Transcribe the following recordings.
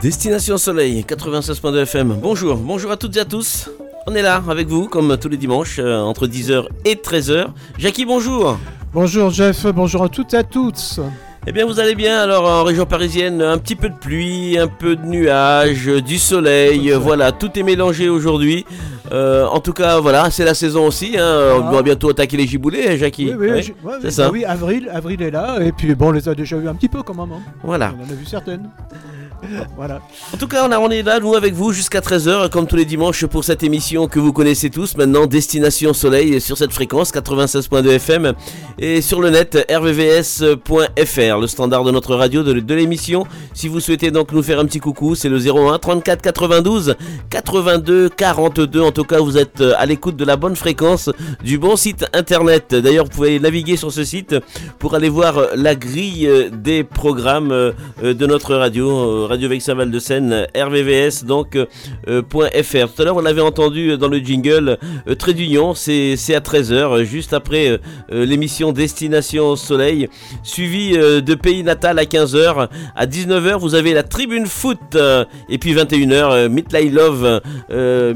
Destination Soleil, 96.2 FM. Bonjour, bonjour à toutes et à tous. On est là avec vous, comme tous les dimanches, euh, entre 10h et 13h. Jackie, bonjour. Bonjour Jeff, bonjour à toutes et à tous. Eh bien, vous allez bien alors en région parisienne, un petit peu de pluie, un peu de nuages, du soleil, voilà, tout est mélangé aujourd'hui. Euh, en tout cas, voilà, c'est la saison aussi. Hein. On va bientôt attaquer les giboulées, hein, Jackie. Oui, oui, c'est ça. oui, avril, avril est là, et puis bon, on les a déjà vu un petit peu quand même. Hein. Voilà. On en a vu certaines. voilà. En tout cas, on, est là, nous, avec vous, jusqu'à 13h, comme tous les dimanches, pour cette émission que vous connaissez tous. Maintenant, Destination Soleil sur cette fréquence, 96.2 FM, et sur le net, rvvs.fr, le standard de notre radio, de, l'émission. Si vous souhaitez donc nous faire un petit coucou, c'est le 01 34 92 82 42. En tout cas, vous êtes à l'écoute de la bonne fréquence du bon site internet. D'ailleurs, vous pouvez naviguer sur ce site pour aller voir la grille des programmes de notre radio Radio Vexaval de Seine, RVVS, donc euh, .fr. Tout à l'heure, on avait entendu dans le jingle euh, Trait d'Union, c'est à 13h, juste après euh, l'émission Destination Soleil, suivi de Pays Natal à 15h. À 19h, vous avez la Tribune Foot, et puis 21h, Midnight Love,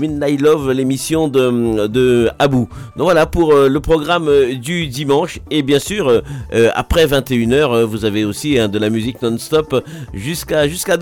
Midnight Love, l'émission de, de Abou. Donc voilà pour le programme du dimanche, et bien sûr, après 21h, vous avez aussi hein, de la musique non-stop jusqu'à jusqu'à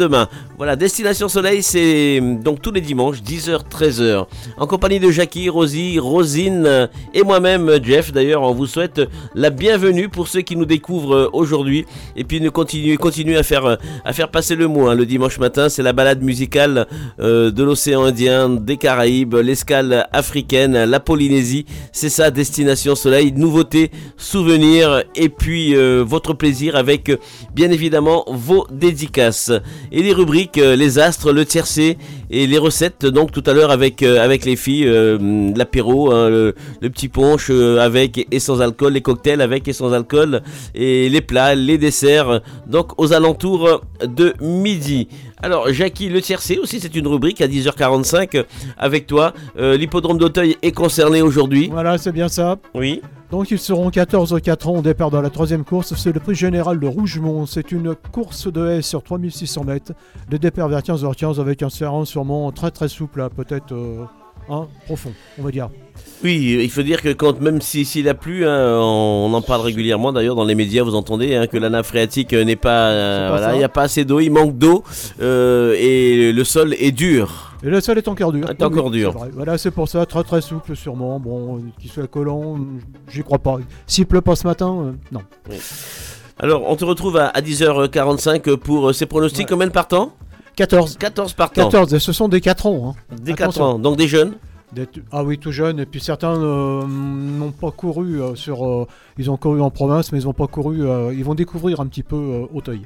Voilà, Destination Soleil, c'est hum, donc tous les dimanches, 10h, 13h. En compagnie de Jackie, Rosie, Rosine et moi-même, Jeff. D'ailleurs, on vous souhaite la bienvenue pour ceux qui nous découvrent euh, aujourd'hui. Et puis, nous continuer à, faire, euh, passer le mot. Hein. Le dimanche matin, c'est la balade musicale euh, de l'océan Indien, des Caraïbes, l'escale africaine, la Polynésie. C'est ça, Destination Soleil. Nouveautés, souvenirs et puis votre plaisir avec, bien évidemment, vos dédicaces et les rubriques euh, les astres, le tiercé et les recettes donc tout à l'heure avec euh, avec les filles euh, l'apéro, hein, le, petit punch avec et sans alcool, les cocktails avec et sans alcool et les plats, les desserts donc aux alentours de midi. Alors, Jackie, le tiercé aussi, c'est une rubrique à 10h45 avec toi. L'hippodrome d'Auteuil est concerné aujourd'hui. Voilà, c'est bien ça. Oui. Donc ils seront 14 4 ans au départ dans la troisième course. C'est le prix général de Rougemont. C'est une course de haie sur 3600 mètres. Le départ vers 15h15 avec un serrant sûrement très très souple, peut-être euh, hein, profond, on va dire. Oui, il faut dire que quand même s'il a plu, hein, on, en parle régulièrement. D'ailleurs, dans les médias, vous entendez hein, que la nappe phréatique n'est pas, euh, voilà, il n'y a pas assez d'eau, il manque d'eau euh, et le sol est dur. Et le sol est encore dur. Est encore dur. Voilà, c'est pour ça, très très souple sûrement. Bon, qu'il soit collant, j'y crois pas. S'il pleut pas ce matin, euh, non. Alors, on te retrouve à, 10h45 pour euh, ces pronostics. Combien de partants? 14. 14 partants. 14, et ce sont des 4 ans. Hein. Des 4 ans, donc des jeunes ah oui, tout jeunes. Et puis certains euh, n'ont pas couru sur. ils ont couru en province, mais ils n'ont pas couru. ils vont découvrir un petit peu Auteuil.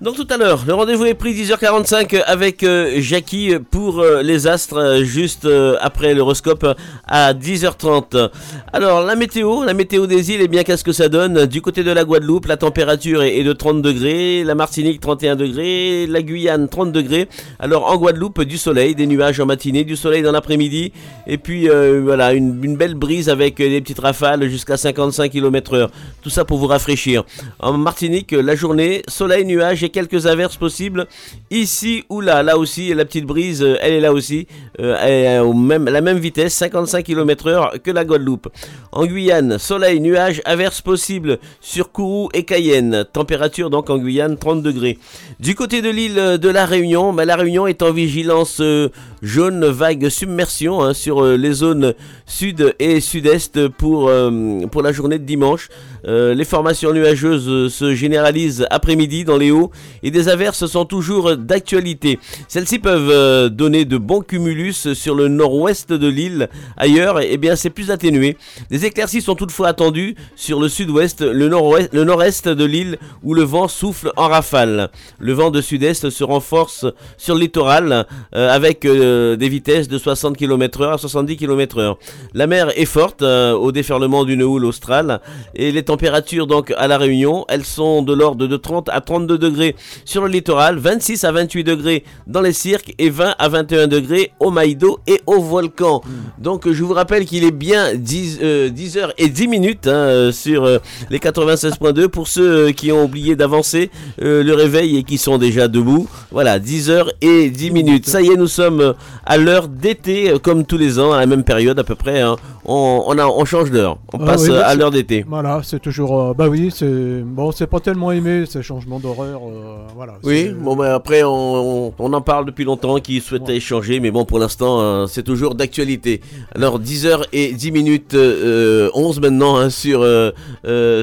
Donc tout à l'heure, le rendez-vous est pris 10h45 avec euh, Jackie pour euh, les astres euh, juste après l'horoscope à 10h30. Alors la météo, la météo des îles, eh bien qu'est-ce que ça donne? Du côté de la Guadeloupe, la température est, de 30 degrés, la Martinique 31 degrés, la Guyane 30 degrés. Alors en Guadeloupe, du soleil, des nuages en matinée, du soleil dans l'après-midi et puis voilà une, une, belle brise avec des petites rafales jusqu'à 55 km/h. Tout ça pour vous rafraîchir. En Martinique, la journée, soleil, nuages et quelques averses possibles ici ou là. Là aussi, la petite brise, euh, elle est là aussi, euh, elle même, la même vitesse, 55 km/h que la Guadeloupe. En Guyane, soleil, nuages, averses possibles sur Kourou et Cayenne. Température donc en Guyane 30 degrés. Du côté de l'île de la Réunion, mais la Réunion est en vigilance euh, jaune vague submersion hein, sur les zones sud et sud-est pour la journée de dimanche. Les formations nuageuses se généralisent après-midi dans les hauts et des averses sont toujours d'actualité. Celles-ci peuvent euh, donner de bons cumulus sur le nord-ouest de l'île. Ailleurs, eh bien, c'est plus atténué. Des éclaircies sont toutefois attendues sur le sud-ouest, le nord-est de l'île où le vent souffle en rafale. Le vent de sud-est se renforce sur le littoral euh, avec des vitesses de 60 km/h à 70 km/h. La mer est forte au déferlement d'une houle australe et les températures donc à la Réunion, elles sont de l'ordre de 30 à 32 degrés sur le littoral, 26 à 28 degrés dans les cirques et 20 à 21 degrés au Maïdo et au volcan. Hmm. Donc je vous rappelle qu'il est bien 10, 10 h et 10 minutes hein, sur les 96.2 pour ceux qui ont oublié d'avancer le réveil et qui sont déjà debout. Voilà, 10 h et 10 minutes. Ça y est, nous sommes à l'heure d'été, comme tous les ans, à la même période à peu près. Hein. On, on, a, on change d'heure. On ah passe à l'heure d'été. Voilà, c'est toujours. Euh, bah oui, c'est bon, c'est pas tellement aimé ces changements d'horaire. Euh, voilà. Oui, bon, bah, après, on, on, en parle depuis longtemps qui souhaitait échanger, mais bon, pour l'instant, euh, c'est toujours d'actualité. Alors, 10 h et 10 minutes, 11 maintenant hein, sur,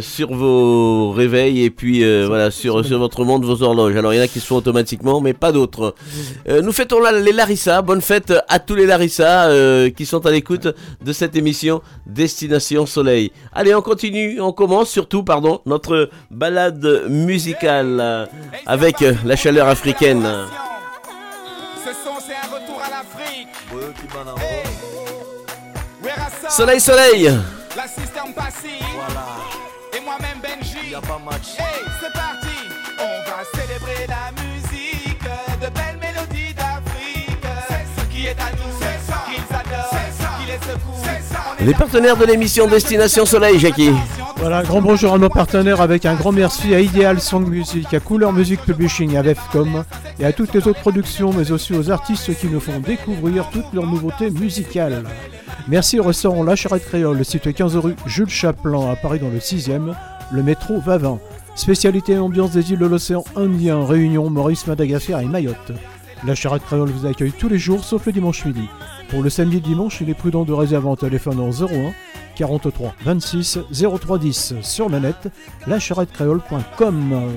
sur vos réveils et puis voilà, sur, sur votre monde, vos horloges. Alors, il y en a qui se font automatiquement, mais pas d'autres. nous fêtons là les Larissa. Bonne fête à tous les Larissa qui sont à l'écoute de cette émission Destination Soleil. Allez, on continue, on commence surtout, pardon, notre balade musicale avec la chaleur africaine. Soleil, soleil. Et moi-même Benji. c'est parti. Les partenaires de l'émission Destination Soleil, Jackie. Voilà, grand bonjour à nos partenaires avec un grand merci à Ideal Song Music, à Couleur Music Publishing, à Vefcom et à toutes les autres productions, mais aussi aux artistes qui nous font découvrir toutes leurs nouveautés musicales. Merci au restaurant La Charrette Créole, le site 15 rue Jules Chaplin à Paris dans le 6e, le métro Vavin. Spécialité ambiance des îles de l'océan Indien, Réunion, Maurice, Madagascar et Mayotte. La Charrette Créole vous accueille tous les jours sauf le dimanche midi. Pour le samedi et dimanche, il est prudent de réserver en téléphone en 01 43 26 03 10 sur le net lacharrettecréole.com.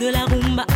de la rumba.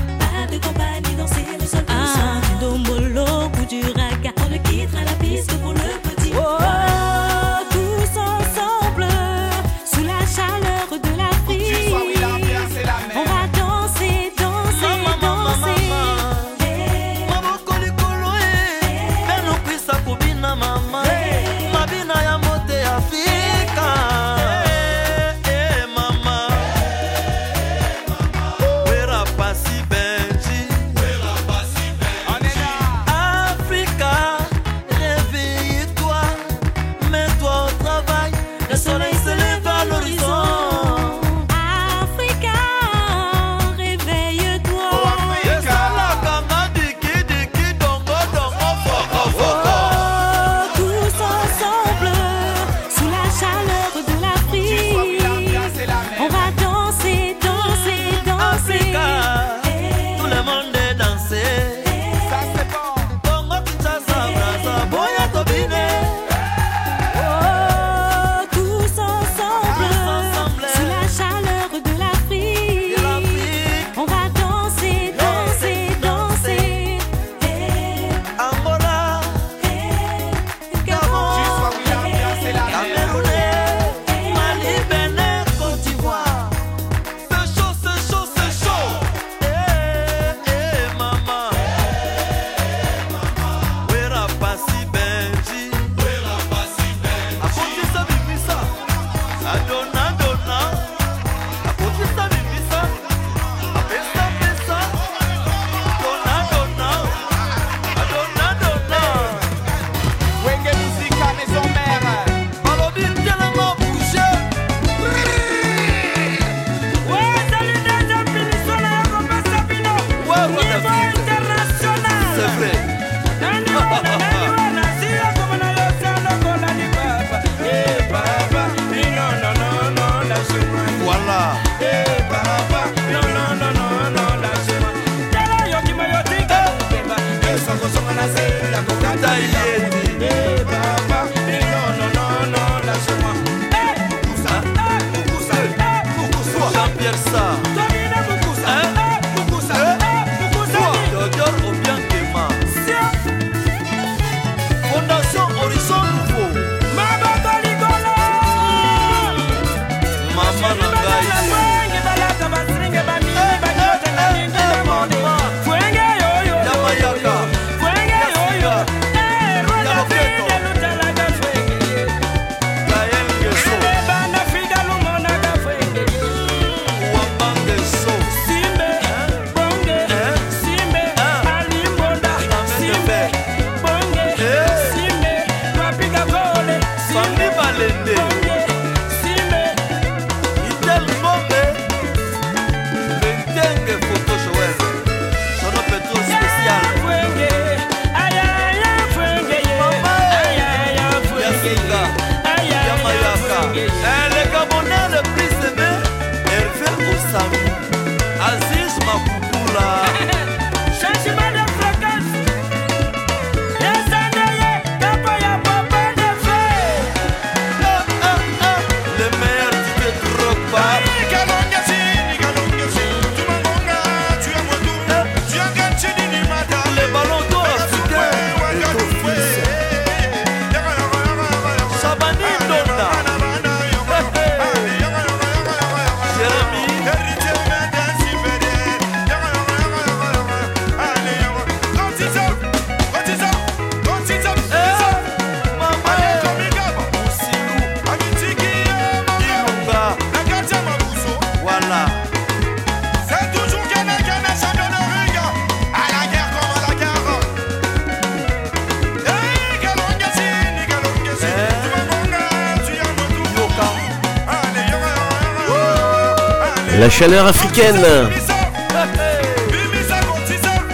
Chaleur africaine.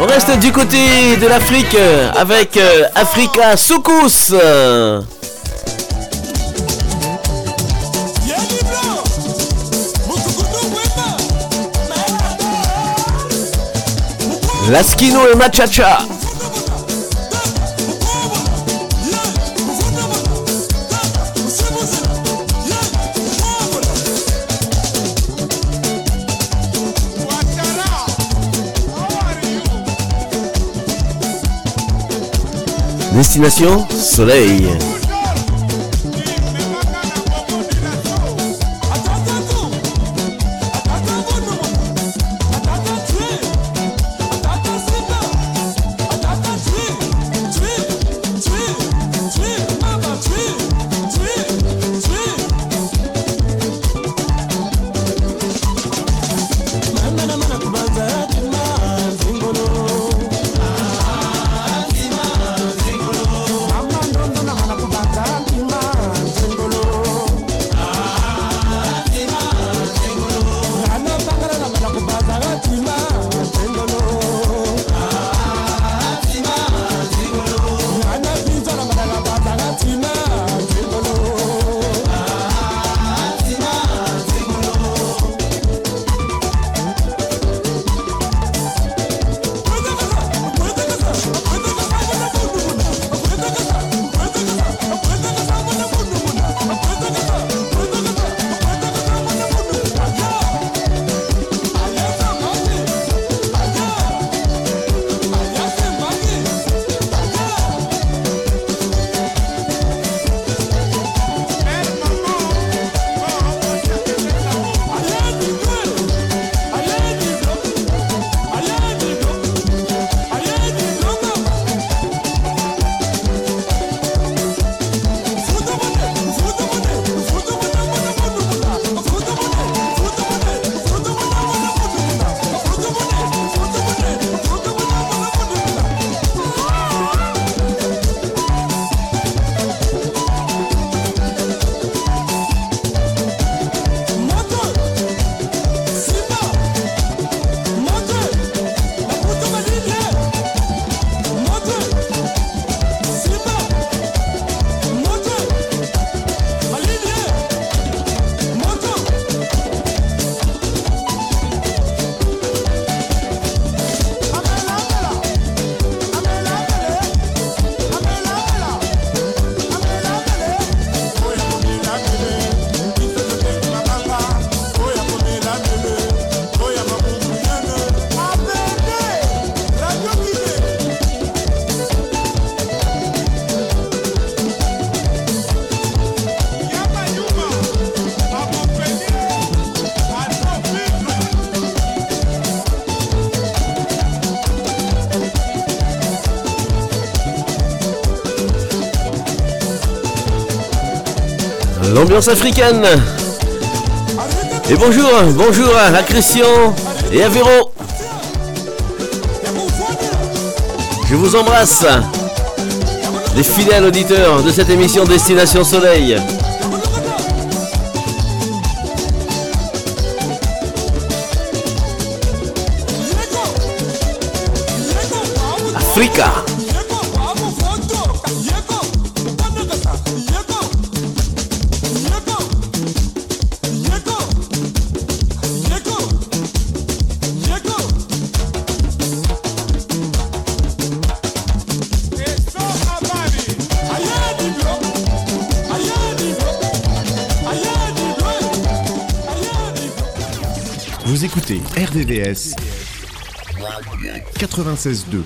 On reste du côté de l'Afrique avec euh, Africa Soukous. Laskino et Machacha. Destination Soleil. L'ambiance africaine. Et bonjour, bonjour à Christian et à Véro. Je vous embrasse, les fidèles auditeurs de cette émission Destination Soleil. Africa. Écoutez RVVS 96.2.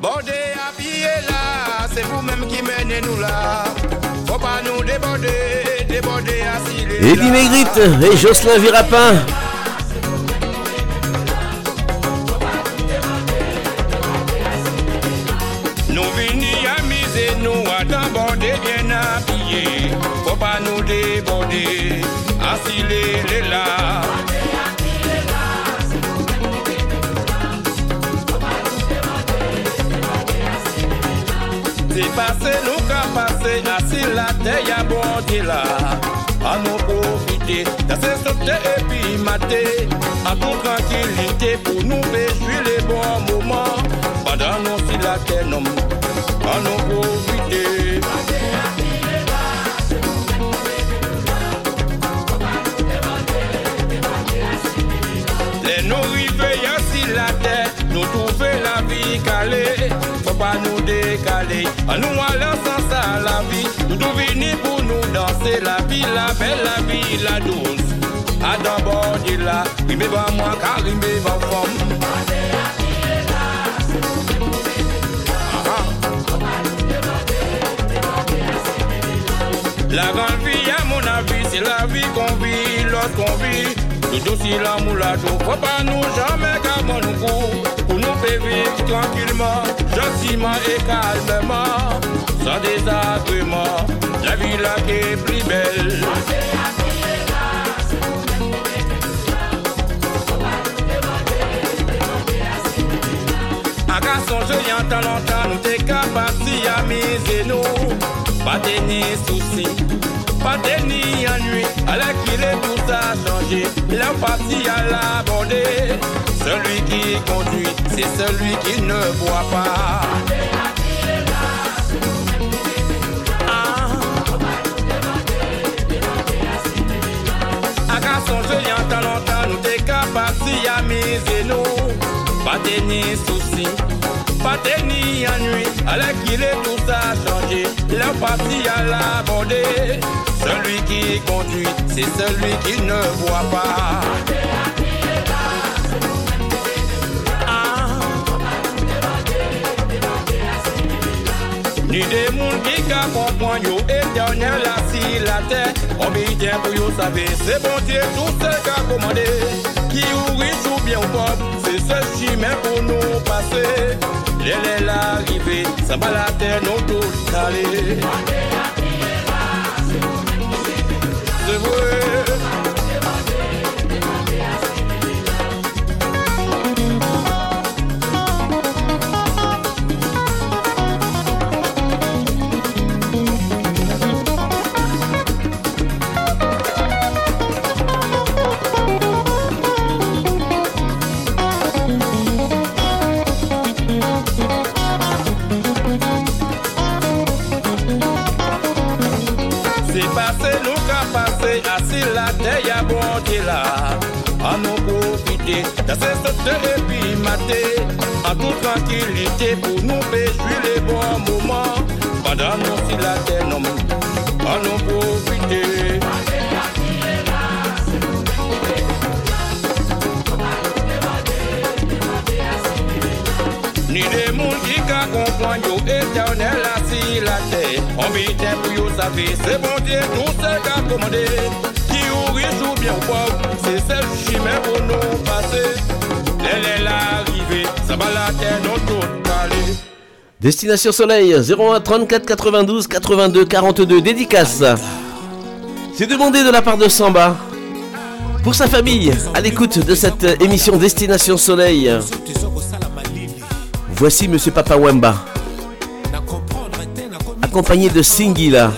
Bordé habillé là, c'est vous-même qui menez nous là. Faut pas nous déborder, Eddie Maigrit et Jocelyn Virapin. Faut pas nous déborder, assis les là. C'est passé, nous qu'a passé, assis la terre, y'a bon là. À nous profiter, danser, sauter et puis mater. En toute tranquillité pour nous réjouir les bons moments. Pendant nous si la terre nomme, à nous profiter. Décaler, à nous aller sans ça la vie. Nous devons venir pour nous danser la vie, la belle, la vie, la douce. À d'abord de là, il me va moi car il me va femme. La grande vie, à mon avis, c'est la vie qu'on vit lorsqu'on vit. Tout aussi la moulado, faut pas nous jamais qu'à nous coup. Pour nous faire vivre tranquillement, gentiment et calmement, sans désagrément. La vie qui est plus belle. Un garçon, je y longtemps, nous t'es capable à miser nous. Pas de ni soucis, pas de ni ennui. À qu'il est tout ça changé, la partie à l'aborder. Celui qui conduit, c'est celui qui ne voit pas. Ah. Un garçon, je entends longtemps, nous t'es capable à miser nous. Pas de ni soucis, pas de ni ennui. La qu'il est tout ça changé, la partie à l'aborder. Celui qui conduit, c'est celui qui ne voit pas. Ni des moun qui ka comprend yo éternel la si la terre Obédien pour yo savez c'est bon Dieu tout ce qu'a commandé. Qui ou riche ou bien ou pauvre C'est ce chemin pour nous passer. L'elle est l'arrivée Ça va la terre nous tous aller C'est vrai profiter, danser, sauter et puis mater. En toute tranquillité pour nous réjouir les bons moments. Pendant nous si la terre nomme, à nous profiter. Ni des moun qui comprend yo éternel assis la terre On vit pour yo savez c'est bon Dieu tout ce qu'a commandé Qui C'est celle passer Elle est l'arrivée Ça va la aller Destination Soleil 01 34 92 82 42 dédicace. C'est demandé de la part de Samba. Pour sa famille, à l'écoute de cette émission Destination Soleil. Voici Monsieur Papa Wemba, accompagné de Singila,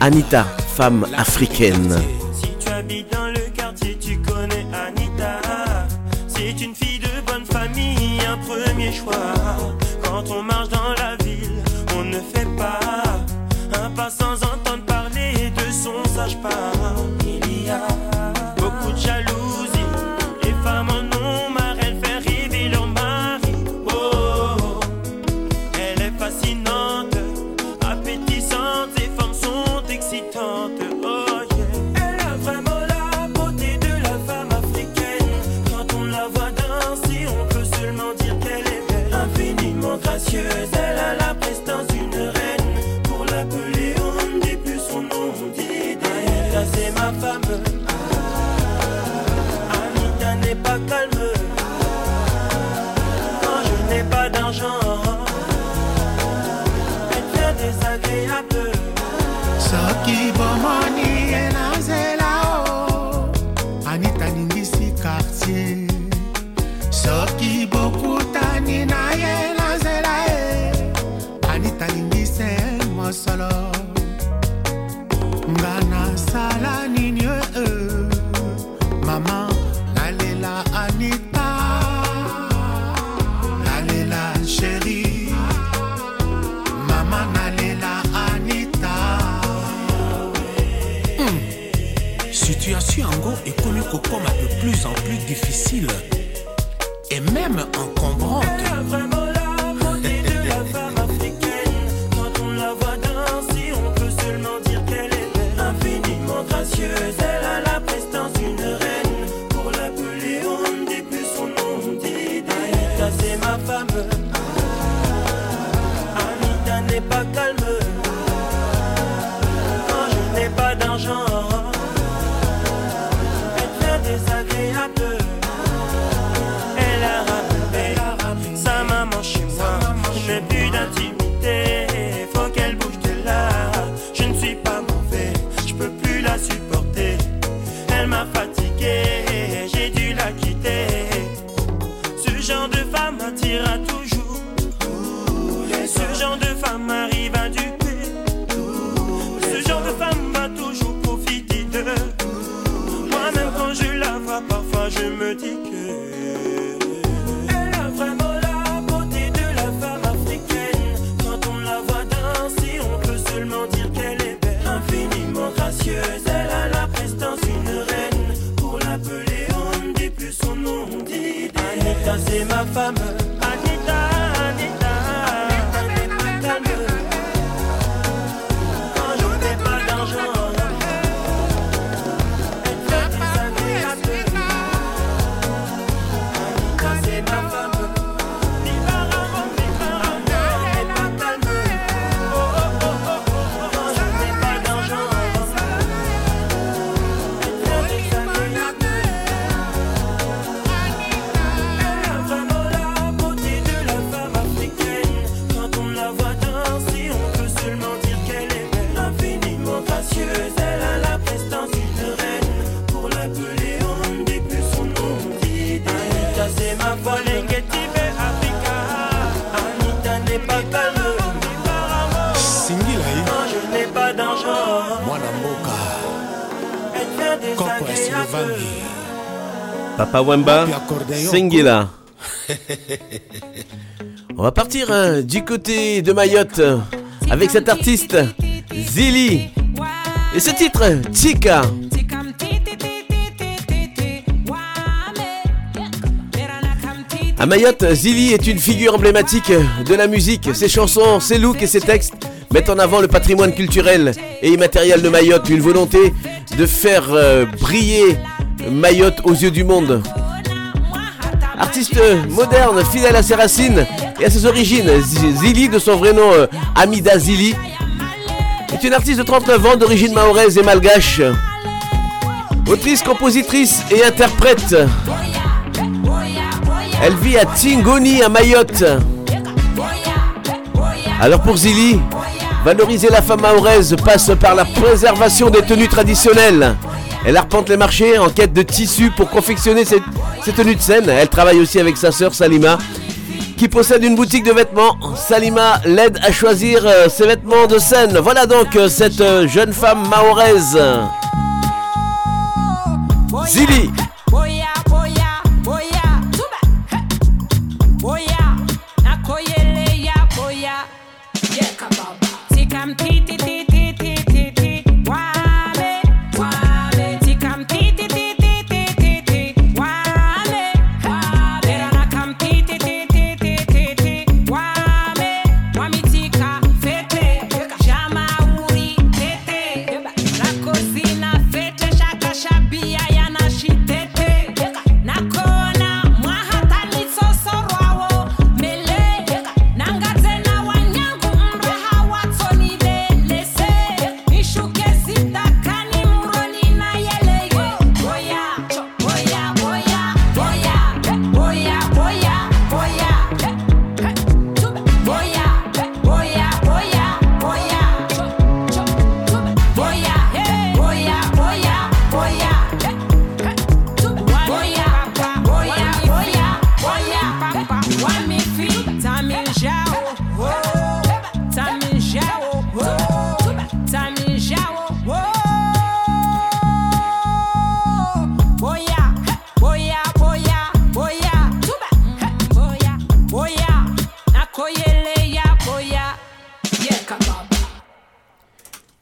Anita, femme africaine. Si tu habites dans le quartier, tu connais Anita. C'est une fille de bonne famille, un premier choix. Quand on marche dans la ville, on ne fait pas un pas sans entendre parler de son sage-pas. Il quartier soki bokutani na ye na nzela e anita lingise mosolo. Nga nasala nini e mama nalela anita. Nalela sheri mama nalela anita. Situation yango ekomi kokoma en plus difficile et même encombrante Papa Wemba. Singila. On va partir hein, du côté de Mayotte avec cet artiste Zili et ce titre Chica. À Mayotte, Zili est une figure emblématique de la musique. Ses chansons, ses looks et ses textes mettent en avant le patrimoine culturel et immatériel de Mayotte, une volonté de faire euh, briller Mayotte aux yeux du monde. Artiste moderne, fidèle à ses racines et à ses origines, Zili, de son vrai nom euh, Amida Zili, est une artiste de 39 ans d'origine mahoraise et malgache. Autrice, compositrice et interprète. Elle vit à Tingoni à Mayotte. Alors pour Zili, valoriser la femme mahoraise passe par la préservation des tenues traditionnelles. Elle arpente les marchés en quête de tissus pour confectionner ses, tenues de scène. Elle travaille aussi avec sa sœur Salima, qui possède une boutique de vêtements. Salima l'aide à choisir euh, ses vêtements de scène. Voilà donc euh, cette euh, jeune femme mahoraise. Zili.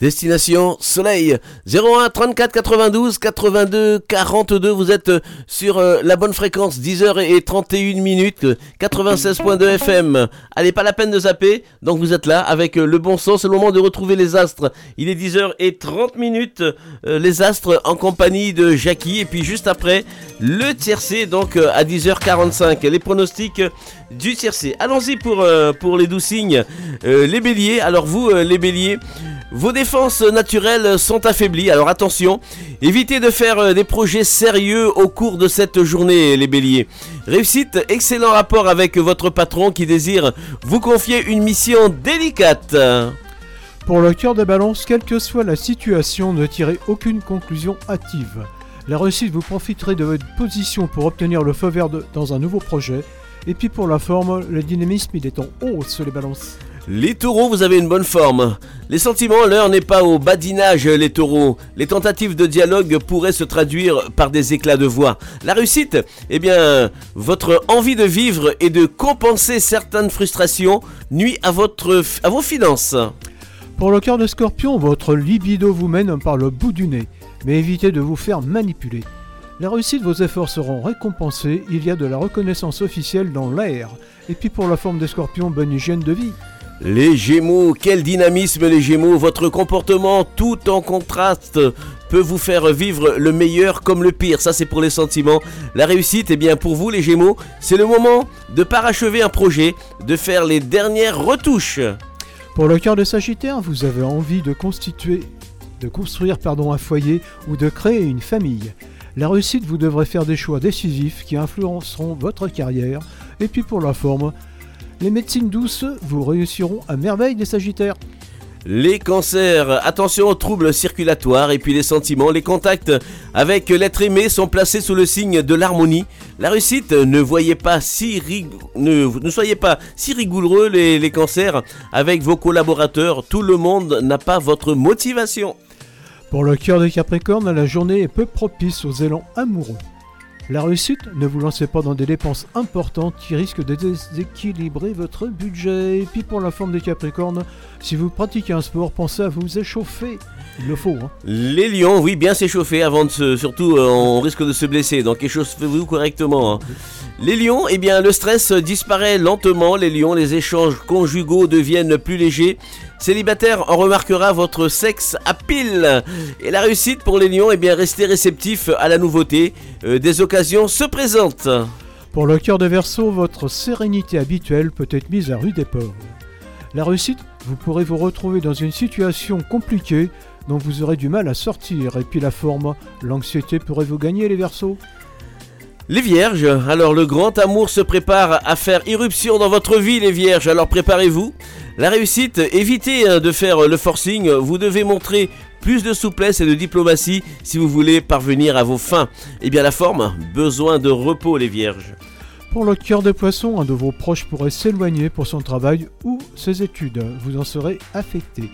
Destination Soleil. 01 34 92 82 42 vous êtes euh, sur euh, la bonne fréquence 10h et 31 minutes 96.2 FM allez pas la peine de zapper. Donc vous êtes là avec euh, le bon sens. C'est le moment de retrouver les astres. Il est 10h et 30 minutes les astres en compagnie de Jackie. Et puis juste après le tiercé donc à 10h45 les pronostics du tiercé. Allons-y pour, pour les doux signes les béliers. Alors vous les béliers vos défenses naturelles sont affaiblies, alors attention, évitez de faire euh, des projets sérieux au cours de cette journée, les béliers. Réussite, excellent rapport avec votre patron qui désire vous confier une mission délicate. Pour le cœur de balance, quelle que soit la situation, ne tirez aucune conclusion hâtive. La réussite, vous profiterez de votre position pour obtenir le feu vert dans un nouveau projet. Et puis pour la forme, le dynamisme, il est en hausse, les balances. Les taureaux, vous avez une bonne forme. Les sentiments, l'heure n'est pas au badinage, les taureaux. Les tentatives de dialogue pourraient se traduire par des éclats de voix. La réussite, eh bien, votre envie de vivre et de compenser certaines frustrations nuit à, votre, vos finances. Pour le cœur de scorpion, votre libido vous mène par le bout du nez, mais évitez de vous faire manipuler. La réussite, vos efforts seront récompensés, il y a de la reconnaissance officielle dans l'air. Et puis pour la forme des scorpions, bonne hygiène de vie. Les Gémeaux, quel dynamisme les Gémeaux, votre comportement tout en contraste peut vous faire vivre le meilleur comme le pire, ça c'est pour les sentiments. La réussite, eh bien pour vous les Gémeaux, c'est le moment de parachever un projet, de faire les dernières retouches. Pour le cœur de Sagittaire, vous avez envie de constituer, de construire pardon, un foyer ou de créer une famille. La réussite, vous devrez faire des choix décisifs qui influenceront votre carrière. Et puis pour la forme, les médecines douces vous réussiront à merveille des Sagittaires. Les cancers, attention aux troubles circulatoires et puis les sentiments, les contacts avec l'être aimé sont placés sous le signe de l'harmonie. La réussite, ne voyez pas si ne, ne, soyez pas si rigoureux les, les cancers avec vos collaborateurs, tout le monde n'a pas votre motivation. Pour le cœur des Capricornes, la journée est peu propice aux élans amoureux. La réussite, ne vous lancez pas dans des dépenses importantes qui risquent de déséquilibrer votre budget. Et puis pour la forme des Capricornes, si vous pratiquez un sport, pensez à vous échauffer. Il le faut. Hein. Les lions, oui, bien s'échauffer avant de se... Surtout, euh, on risque de se blesser, donc échauffez-vous correctement. Hein. Les lions, eh bien, le stress disparaît lentement. Les lions, les échanges conjugaux deviennent plus légers. Célibataire, on remarquera votre sexe à pile. Et la réussite pour les lions, eh bien, restez réceptif à la nouveauté. Euh, des occasions se présentent. Pour le cœur de verso, votre sérénité habituelle peut être mise à rude épreuve. La réussite, vous pourrez vous retrouver dans une situation compliquée dont vous aurez du mal à sortir. Et puis la forme, l'anxiété pourrait vous gagner les versos. Les vierges, alors le grand amour se prépare à faire irruption dans votre vie les vierges, alors préparez-vous. La réussite, évitez hein, de faire le forcing, vous devez montrer plus de souplesse et de diplomatie si vous voulez parvenir à vos fins. Et eh bien la forme, besoin de repos les vierges. Pour le cœur de poisson, un de vos proches pourrait s'éloigner pour son travail ou ses études. Vous en serez affecté.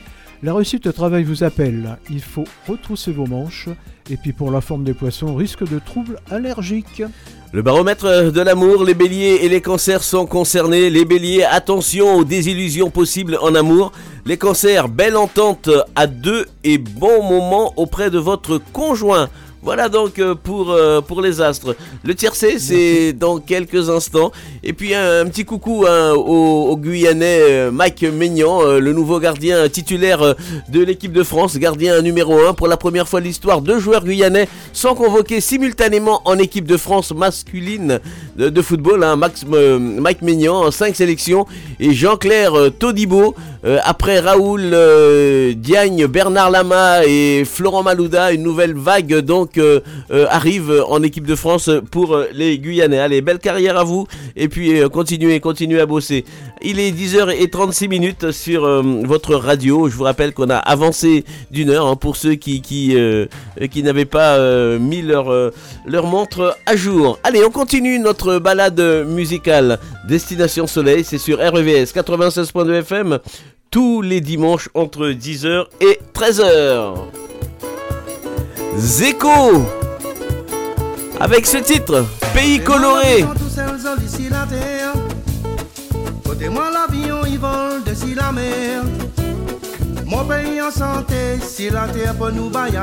La réussite au travail vous appelle. Il faut retrousser vos manches. Et puis pour la forme des poissons, risque de troubles allergiques. Le baromètre de l'amour, les béliers et les cancers sont concernés. Les béliers, attention aux désillusions possibles en amour. Les cancers, belle entente à deux et bon moment auprès de votre conjoint. Voilà donc euh, pour, euh, pour les astres. Le tiercé, c'est dans quelques instants. Et puis un, petit coucou hein, au, Guyanais euh, Mike Maignan, le nouveau gardien titulaire de l'équipe de France, gardien numéro 1 pour la première fois de l'histoire. Deux joueurs guyanais sont convoqués simultanément en équipe de France masculine de, football. Hein. Max, Mike Maignan, 5 sélections. Et Jean-Claire Todibo, après Raoul Diagne, Bernard Lama et Florent Malouda, une nouvelle vague donc euh, arrive en équipe de France pour euh, les Guyanais. Allez, belle carrière à vous et puis euh, continuez, continuez à bosser. Il est 10h36 minutes sur votre radio. Je vous rappelle qu'on a avancé d'une heure hein, pour ceux qui, qui, qui n'avaient pas mis leur, leur montre à jour. Allez, on continue notre balade musicale. Destination Soleil, c'est sur REVS 96.2 FM tous les dimanches entre 10h et 13h. Zeko avec ce titre Pays coloré. Côté moi l'avion il vole dessus la mer. Mon pays en santé, si la terre pour nous bailler.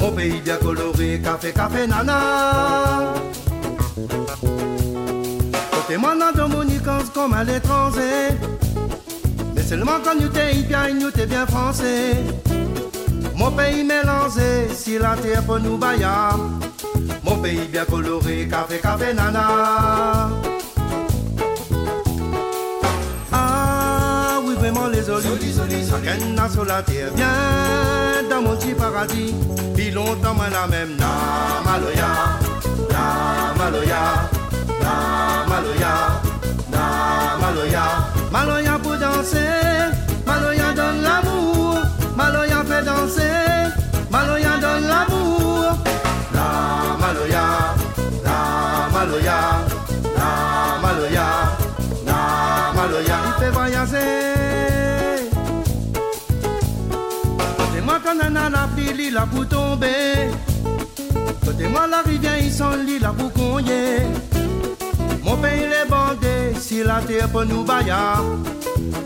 Mon pays bien coloré, café, café, nana. Côté moi, dans Dominicans comme à l'étranger. Mais seulement quand nous t'es bien, nous t'es bien français. Mon pays mélangé, si la terre pour nous bailler. Mon pays bien coloré, café, café, nana. Chacun sur la terre, bien dans mon petit paradis. Puis longtemps, moi la même, na maloya, na maloya, na maloya, na maloya. Maloya pour danser, maloya donne l'amour, maloya fait danser, maloya donne l'amour. La la la maloya, la maloya, il fait voyager. La pluie, la pour tomber. Côté-moi la rivière, il s'en lit la pour cogner. Mon pays les bandés, si la terre pour nous bailler.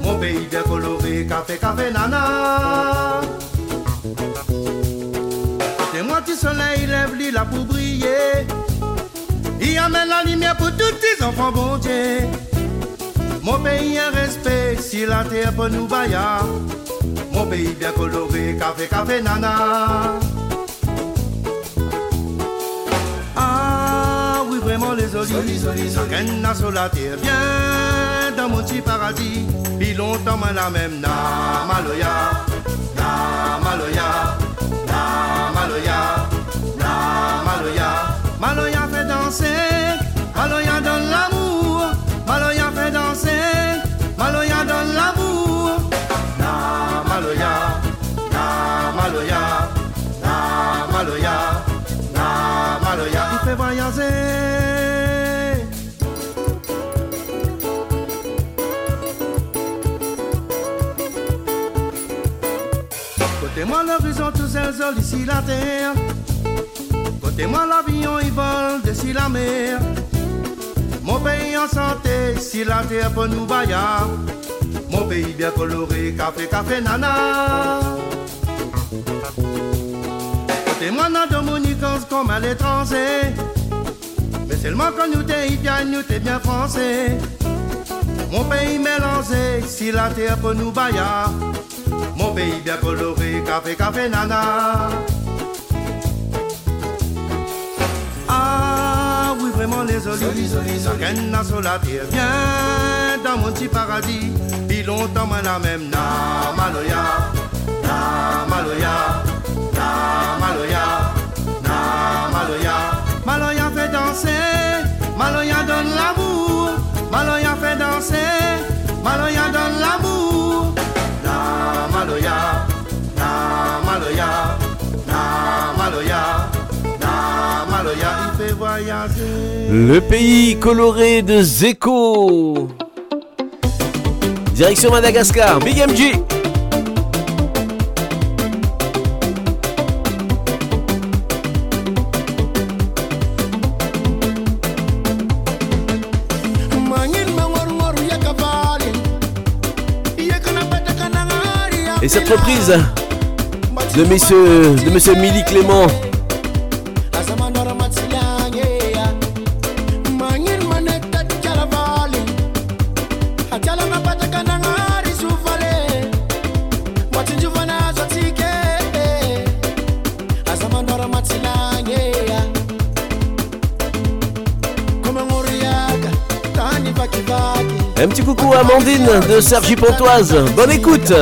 Mon pays bien coloré, café, café, nana. C'est moi qui soleil lève là pour briller. Il amène la lumière pour tous les enfants, bon. Mon pays un respect, si la terre pour nous bailler. Mon pays bien coloré, café, café, nana. Ah oui, vraiment les olives. Chacun a sur la terre, bien dans mon petit paradis. Puis longtemps, moi la même, na maloya, na maloya. La Maloya, la Maloya, Maloya la terre. Côté-moi l'avion, il vole d'ici la mer. Mon pays en santé, si la terre pour nous bailler. Mon pays bien coloré, café, café, nana. Côté-moi dans Dominicans comme à l'étranger. Mais seulement quand nous t'es bien, nous t'es bien français. Mon pays mélangé, si la terre pour nous bailler. Mon pays bien coloré, café, café, nana. Ah oui, vraiment les olives. Chacun a sur la terre, bien dans mon petit paradis. Puis longtemps, moi la même, na maloya, na maloya, Le pays coloré de Zeko. Direction Madagascar, Big MG. Et cette reprise de monsieur, de monsieur Milly Clément. Un petit coucou Amandine de Sergi Pontoise. Bonne écoute.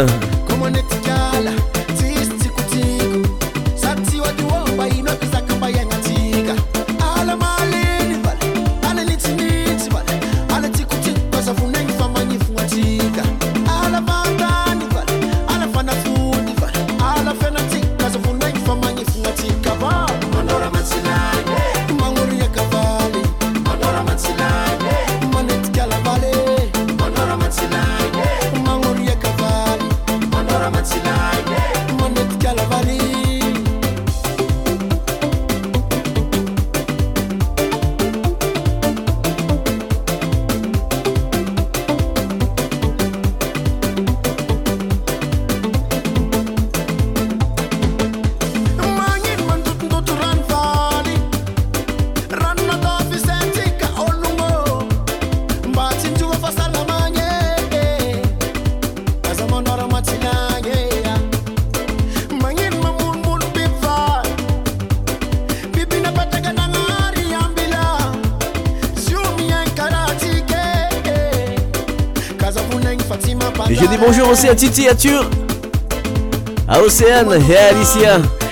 Aussi à Titi, à à Océane et à Alicia.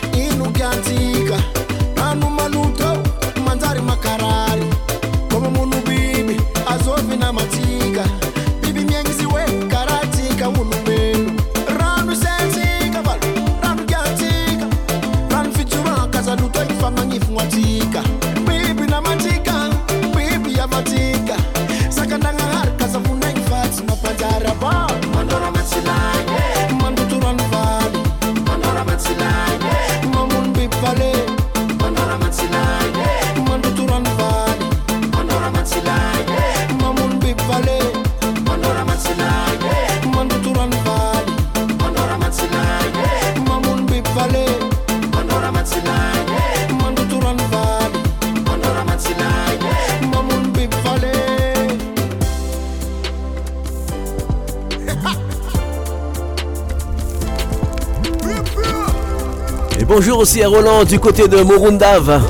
Aussi à Roland du côté de Morundav,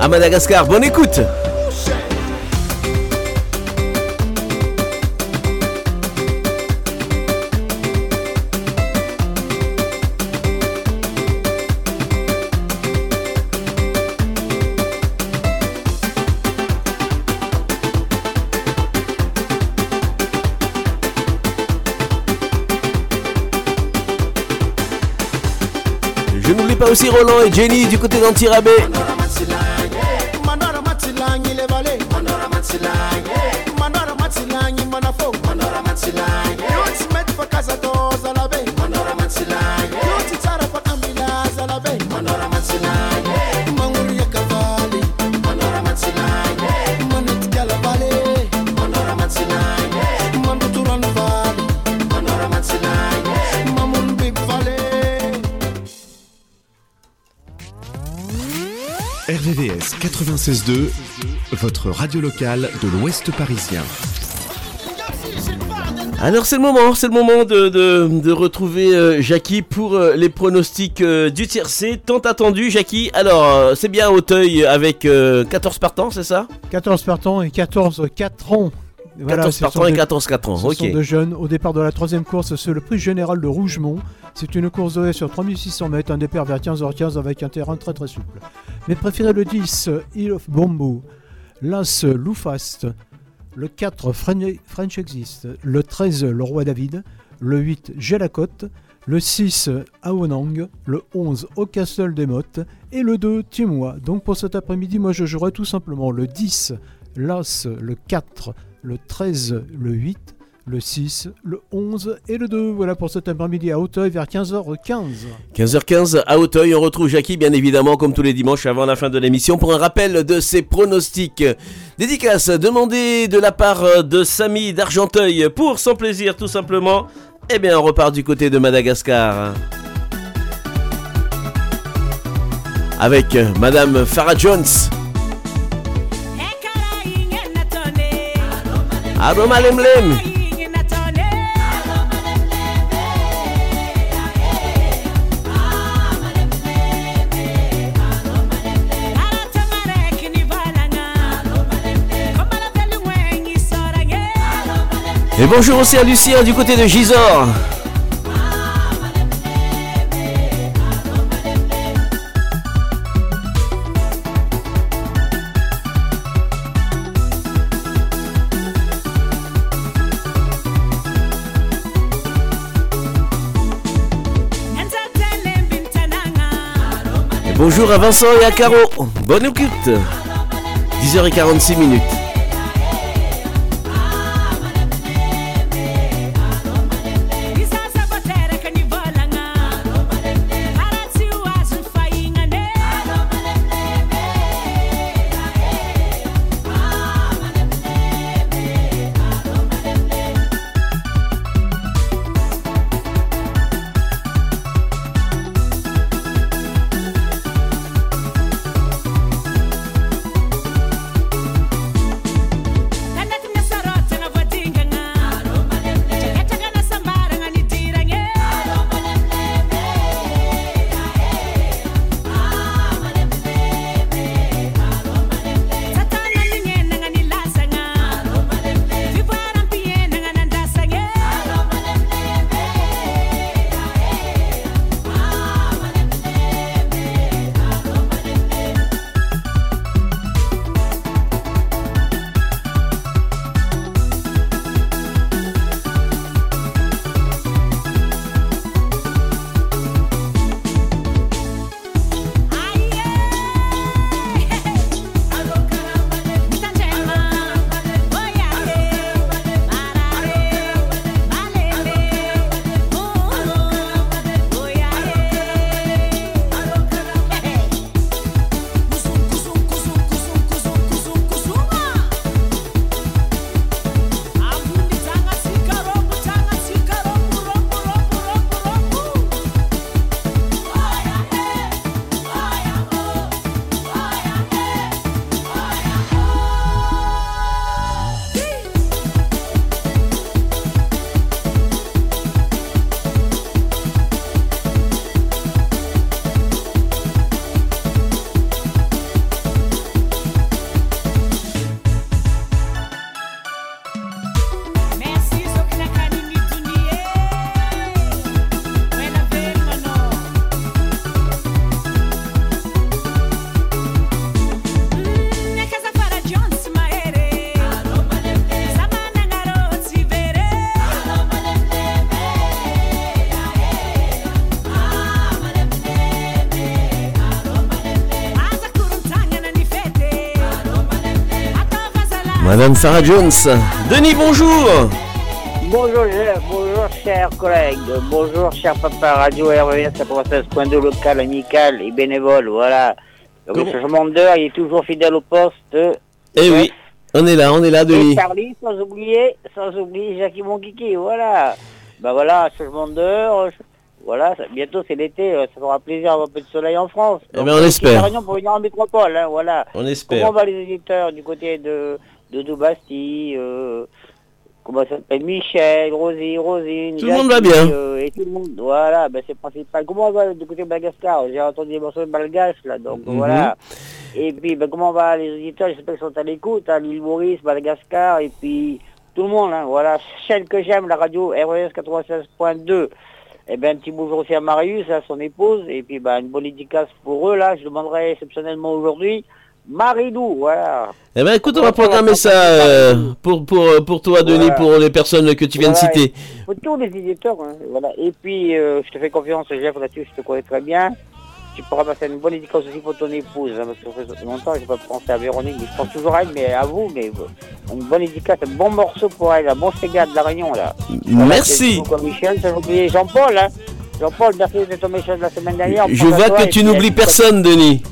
à Madagascar. Bonne écoute aussi Roland et Jenny du côté d'Antirabé. 96.2, votre radio locale de l'Ouest parisien. Alors c'est le moment, c'est le moment de, de- de retrouver euh, Jackie pour euh, les pronostics euh, du tiercé tant attendu. Jackie, alors euh, c'est bien Auteuil avec euh, 14 partants, c'est ça? 14 partants et 14 4 ans. 14 ce sont partants et des- 14 4 ans, Ce sont de jeunes. Au départ de la troisième course, c'est le prix général de Rougemont. C'est une course de haie sur 3600 mètres, un départ vers 15h15 avec un terrain très très souple. Mes préférés le 10, Hill of Bamboo, l'As Loufast, le 4 Fren- French Exist, le 13 Le Roi David, le 8 Gélacote, le 6 Aonang, le 11 Au Castle des Mottes. Et le 2 Timois. Donc pour cet après-midi, moi je jouerai tout simplement le 10, l'As, le 4, le 13, le 8, le 6, le 11 et le 2. Voilà pour cet après-midi à Hauteuil vers 15h15. 15h15 à Auteuil, on retrouve Jackie bien évidemment comme tous les dimanches avant la fin de l'émission pour un rappel de ses pronostics. Dédicace demandée de la part de Samy d'Argenteuil pour son plaisir tout simplement. Eh bien on repart du côté de Madagascar. Avec Madame Farah Jones. Et bonjour aussi à Lucien du côté de Gisors. Bonjour à Vincent et à Caro. Bonne écoute. 10h46 minutes. Madame Sarah Jones. Denis, bonjour. Bonjour, bonjour chers collègues, bonjour cher papa Radio RVS 96.2 local, amical et bénévole, voilà. Donc, le changement d'heure, il est toujours fidèle au poste. Eh oui, on est là, on est là, Et Denis. Charlie, sans oublier, sans oublier Jackie mon kiki, voilà. Bah voilà, changement d'heure, voilà, ça- bientôt c'est l'été, euh, ça fera plaisir d'avoir un peu de soleil en France. Eh ben, on espère. Pour venir en métropole, hein, voilà. On espère. Comment va les éditeurs du côté de, de Doubasti, euh, comment ça s'appelle, Michel, Rosie, Rosine, Tout le monde va bien. euh, et tout le monde, voilà, ben c'est principal. Comment va du côté Madagascar? J'ai entendu des morceaux de malgache, là, donc Mhm. voilà. Et puis, ben, comment va les auditeurs J'espère qu'ils sont à l'écoute, à l'île Maurice, Madagascar, et puis tout le monde, hein, voilà. Celle que j'aime, la radio RES 96.2. Eh ben, un petit bonjour aussi à Marius, à son épouse, et puis ben, une bonne dédicace pour eux, là. Je demanderai exceptionnellement aujourd'hui Maridou, voilà. Eh ben écoute, on va programmer ça euh, pour, pour, pour toi, Denis, Voilà. pour les personnes que tu viens de citer. Pour tous les éditeurs, hein, voilà. Et puis, euh, je te fais confiance, Jeff, là-dessus, je te connais très bien. Tu pourras passer une bonne dédicace aussi pour ton épouse, hein, parce que ça fait longtemps que je pas pensé à Véronique, mais je pense toujours à elle, mais à vous, mais euh, une bonne dédicace, un bon morceau pour elle, un bon Sega de la Réunion, là. Merci. Tout, Michel, t'as oublié Jean-Paul, hein. Jean-Paul, merci de ton message de la semaine dernière. Je vois que tu n'oublies euh, personne, Denis.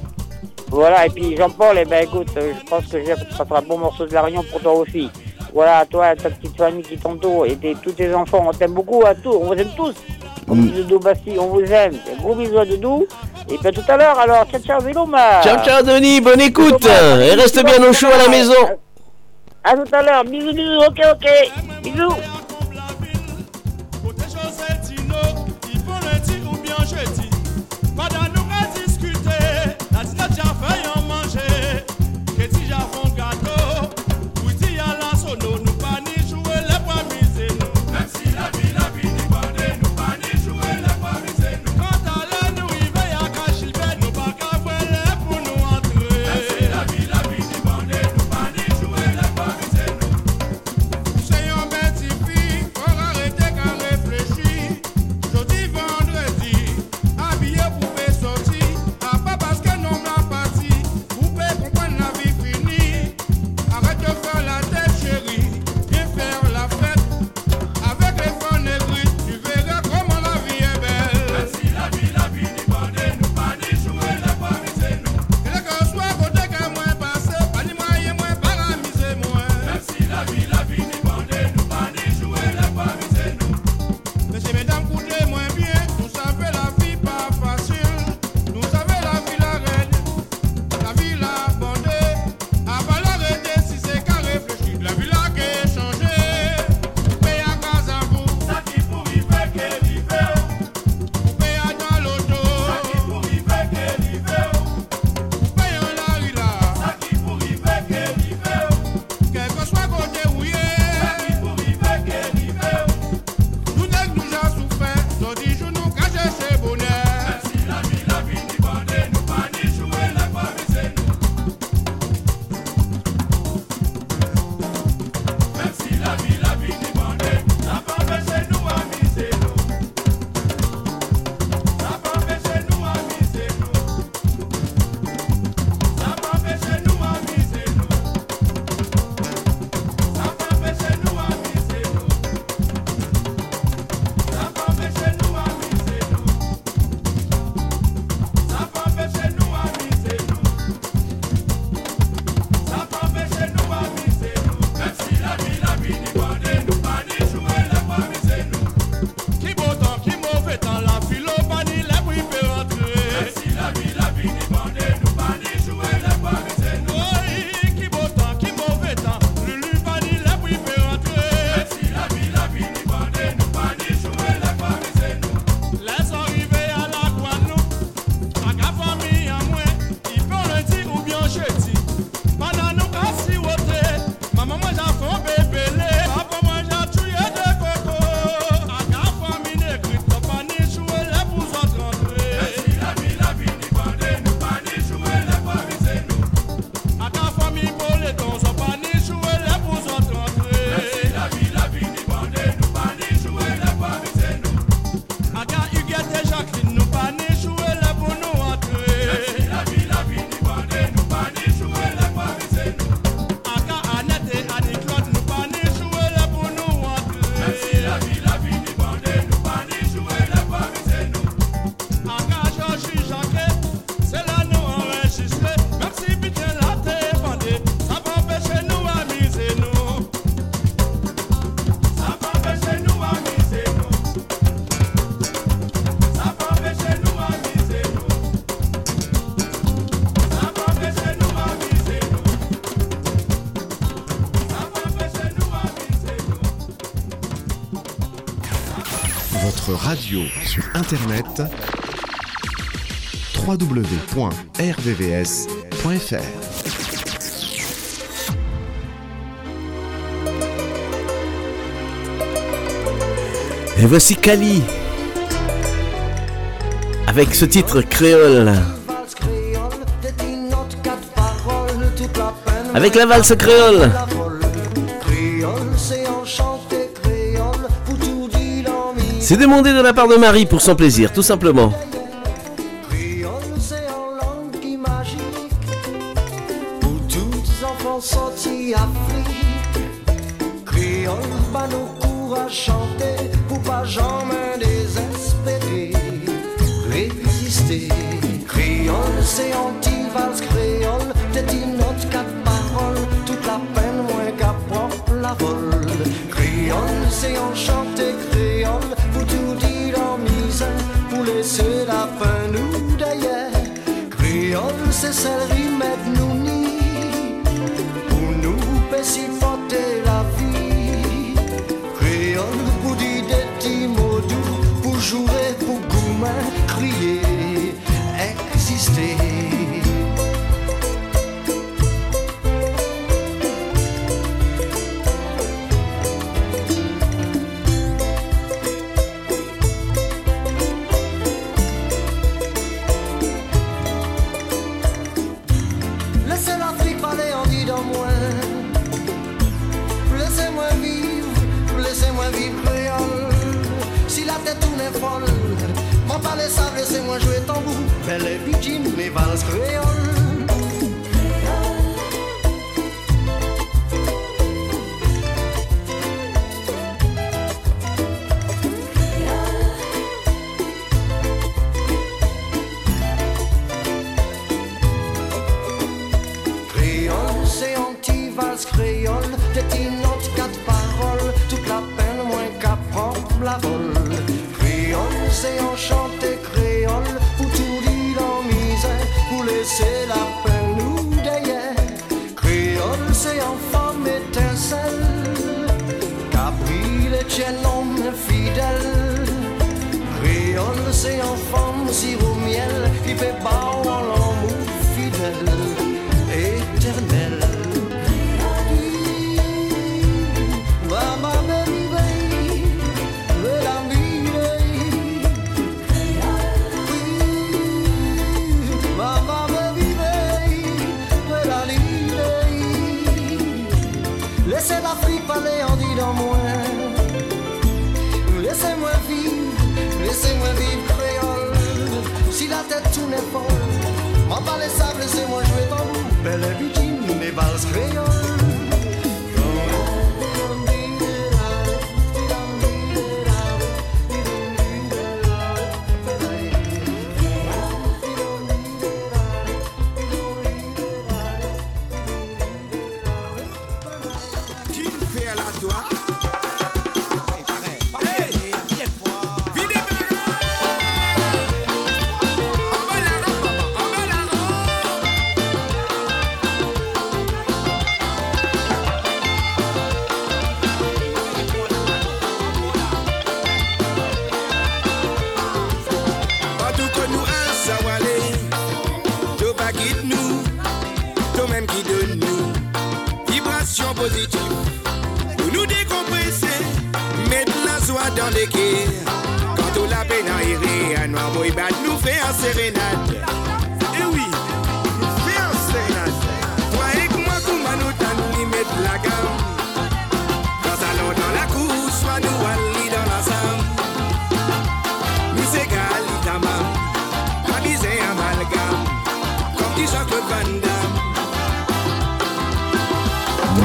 Voilà, et puis Jean-Paul, eh ben écoute, euh, je pense que Jeff, ça sera un bon morceau de la Réunion pour toi aussi. Voilà, toi, ta petite famille qui t'entoure, et tes- tous tes enfants, on t'aime beaucoup à tous, on vous aime tous. Mm. Doudou Basti, on vous aime. Un gros bisous à Doudou. Et puis à tout à l'heure, alors, ciao ciao Vélouma. Ciao, ciao, Denis, bonne écoute. Et reste bien au chaud à la maison. À tout à l'heure, bisous bisous, ok ok, bisous. La sur internet www.rvvs.fr Et voici Kali avec ce titre créole. Avec la valse créole. C'est demandé de la part de Marie pour son plaisir, tout simplement.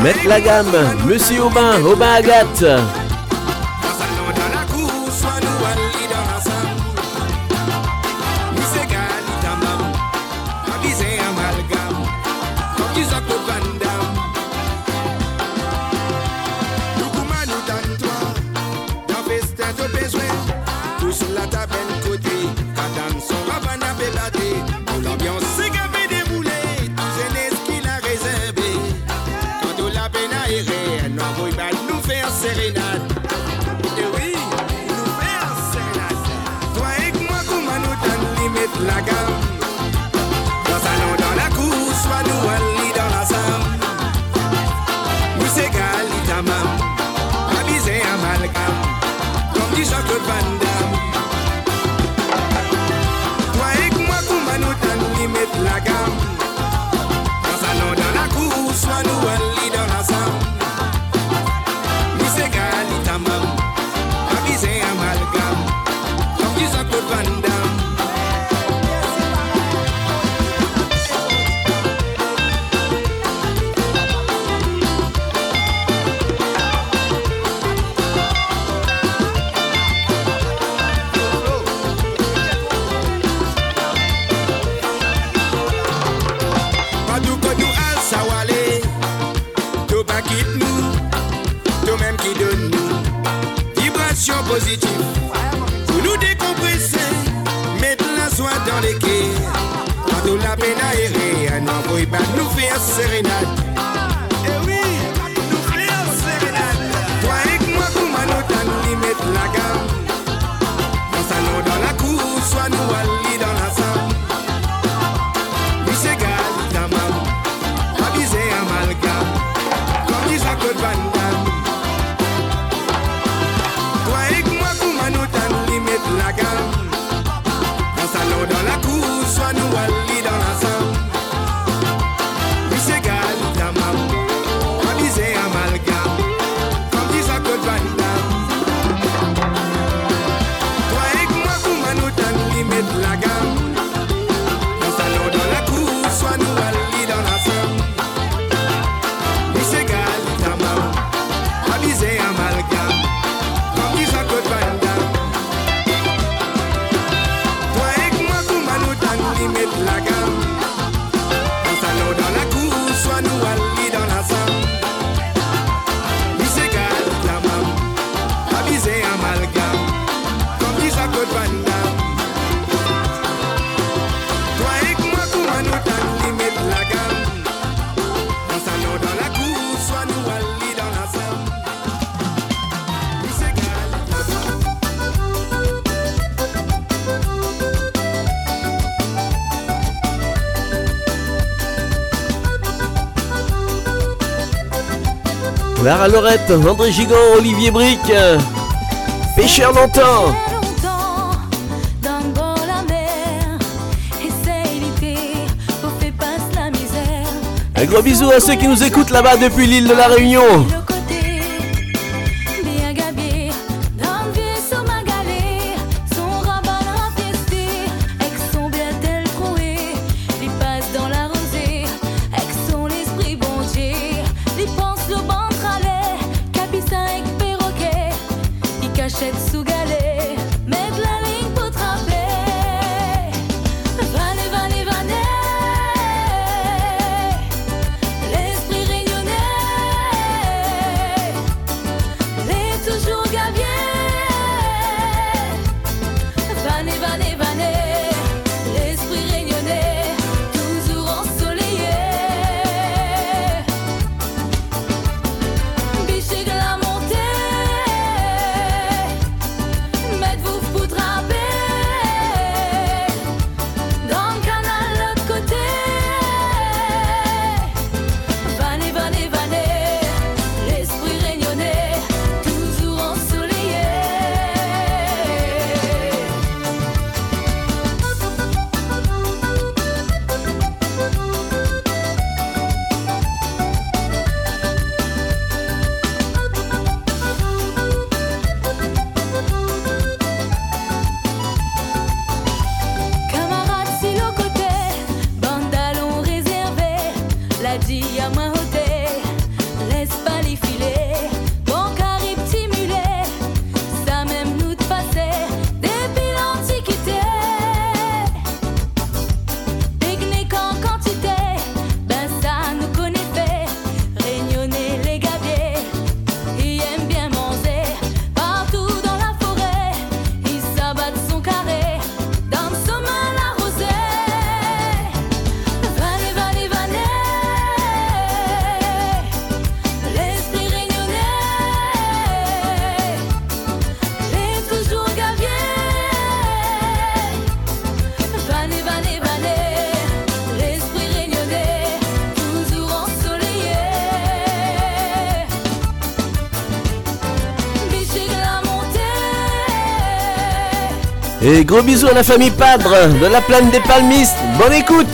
mettre la gamme. Monsieur Aubin, Aubin Agathe. Clara Lorette, André Gigant, Olivier Bric, Pêcheur d'antan. Un gros bisou à ceux qui nous écoutent là-bas depuis l'île de la Réunion. Et gros bisous à la famille Padre de la plaine des palmistes. Bonne écoute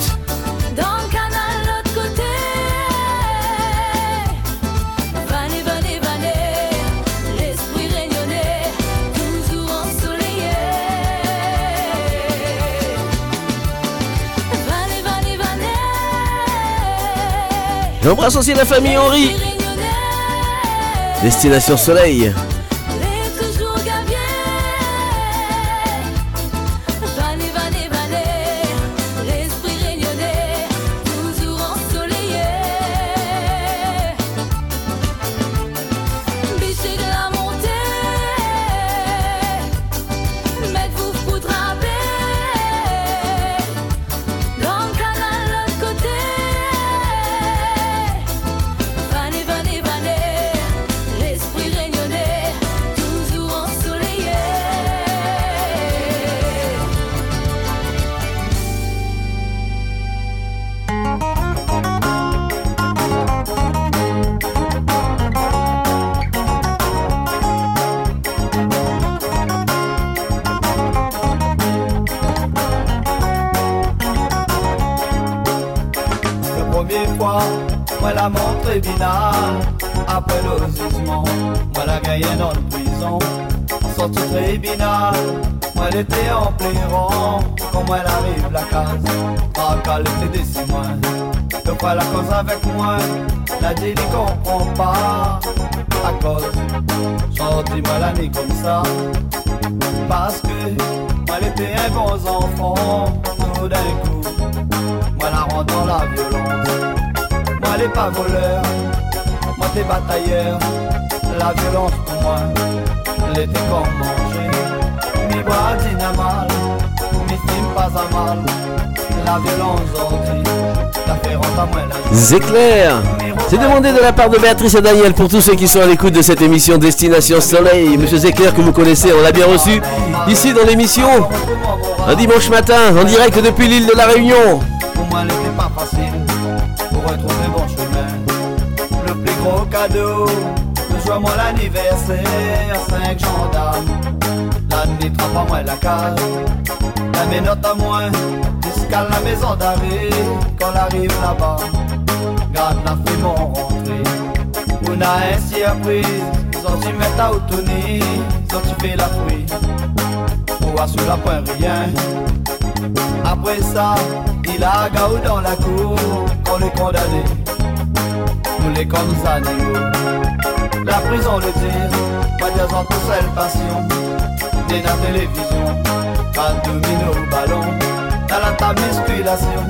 J'embrasse aussi la famille Henri. Destination Soleil. De la part de Béatrice et Daniel pour tous ceux qui sont à l'écoute de cette émission Destination Soleil. Monsieur Zéclair que vous connaissez, on l'a bien reçu ici dans l'émission. Un dimanche matin, en direct depuis l'île de la Réunion. Ils ont tué la. Pour voir sur la pointe rien. Après ça, il a gaou dans la cour qu'on les condamné. Nous les comme ça, La prison le tire, pas des en tout seule passion. Des la télévision, pas de domino au ballon. Dans la table musculation,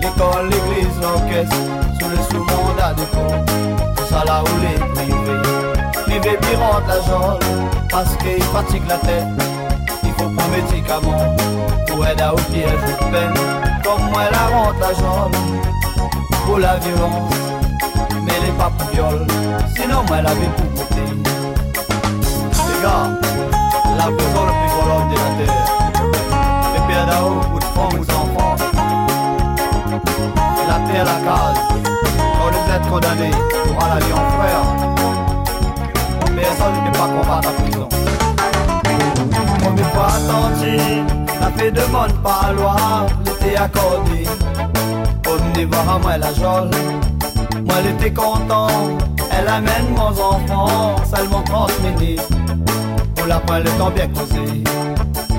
l'école, l'église, l'orchestre, sous le sous-monde à dépôt. Tout ça là où les privés. Privé puis rentre la jambe, parce qu'il fatigue la tête. Il faut prendre médicaments pour aider au piège de peine. Comme moi, la rentre la jambe pour la violence. Mais est pas pour viol, sinon moi, elle avait pour côté. Les gars, la prison le plus homme de la terre. C'est Pierre Dao, ou de femmes ou d'enfants. La terre, la case, quand vous êtes condamné pour la vie en frère. Personne ne peut pas combattre la la fait demande par loi, l'été accordé. On est voir à moi la jolle, moi était content, elle amène mon enfant, seulement 30 minutes. On la prend le temps bien causé.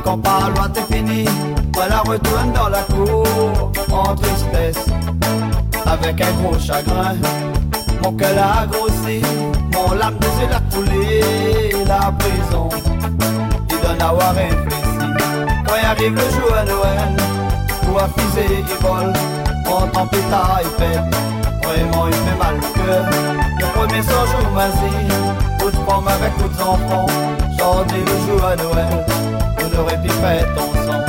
Quand par loi t'es fini, voilà retourne dans la cour, en tristesse, avec un gros chagrin. Mon cœur a grossi, mon lame de a coulé, la prison, il donne à avoir réfléchi. Quand arrive le jour à Noël, pour affiser, il vole, mon temps pétard, il pète, vraiment il fait mal au cœur. Le premier soir, jour masie, toute femme avec toutes enfants, dis le jour à Noël, on aurait pu faire ensemble.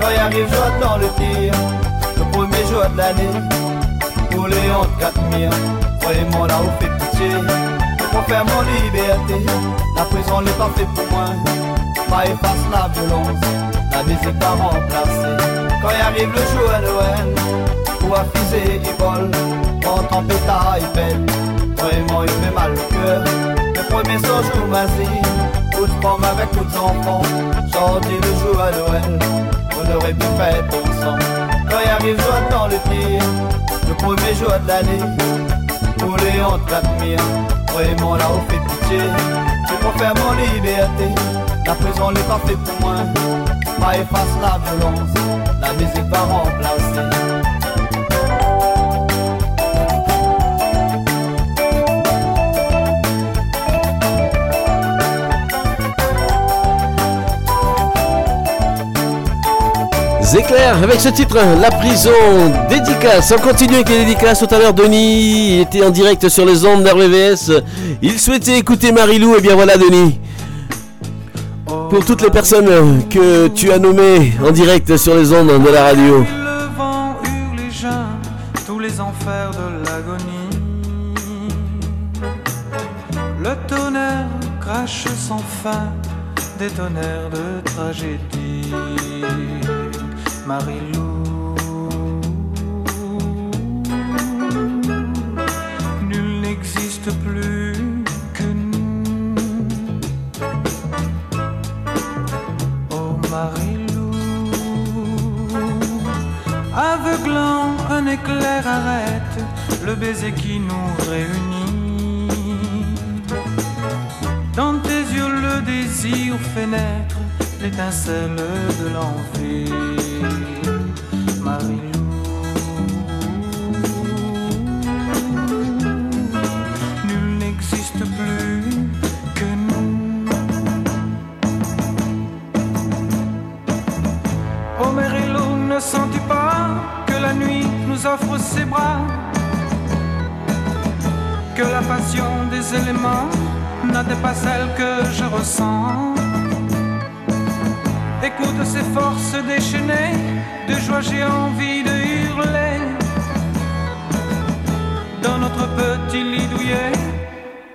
Quand il arrive, je dans le tir, le premier jour de l'année, pour les hontes 4000, vraiment là où fait pitié. Pour faire mon liberté, la prison n'est pas fait pour moi. Pas efface la violence, la musique va remplacer. Quand il arrive le jour à Noël, pour affiser, il vole, quand en pétard, il pète. Vraiment, il fait mal au cœur. Le premier soir, jour masie, toute femme avec toutes enfants. Sorti le jour à Noël, on aurait pu faire ensemble. Quand il arrive, je dans le tir, le premier jour de l'année. Pour les hontes 4000, vraiment là où fait pitié. Pour faire mon liberté, la prison n'est pas fait pour moi. Pas efface la violence, la musique va remplacer. Zéclair avec ce titre, La prison, dédicace. On continue avec les dédicaces. Tout à l'heure, Denis était en direct sur les ondes d'RVVS. Il souhaitait écouter Marilou. Et bien voilà, Denis. Pour toutes les personnes que tu as nommées en direct sur les ondes de la radio. Le vent hurle gens, tous les enfers de l'agonie. Le tonnerre crache sans fin des tonnerres de tragédie. Marilou, nul n'existe plus que nous. Oh Marilou, aveuglant un éclair arrête le baiser qui nous réunit. Dans tes yeux, le désir fait naître l'étincelle de l'envie. Marie Nul n'existe plus que nous. Oh Marilou, ne sens-tu pas que la nuit nous offre ses bras? Que la passion des éléments n'atteint pas celle que je ressens Écoute ces forces déchaînées, de joie j'ai envie de hurler. Dans notre petit lit douillet,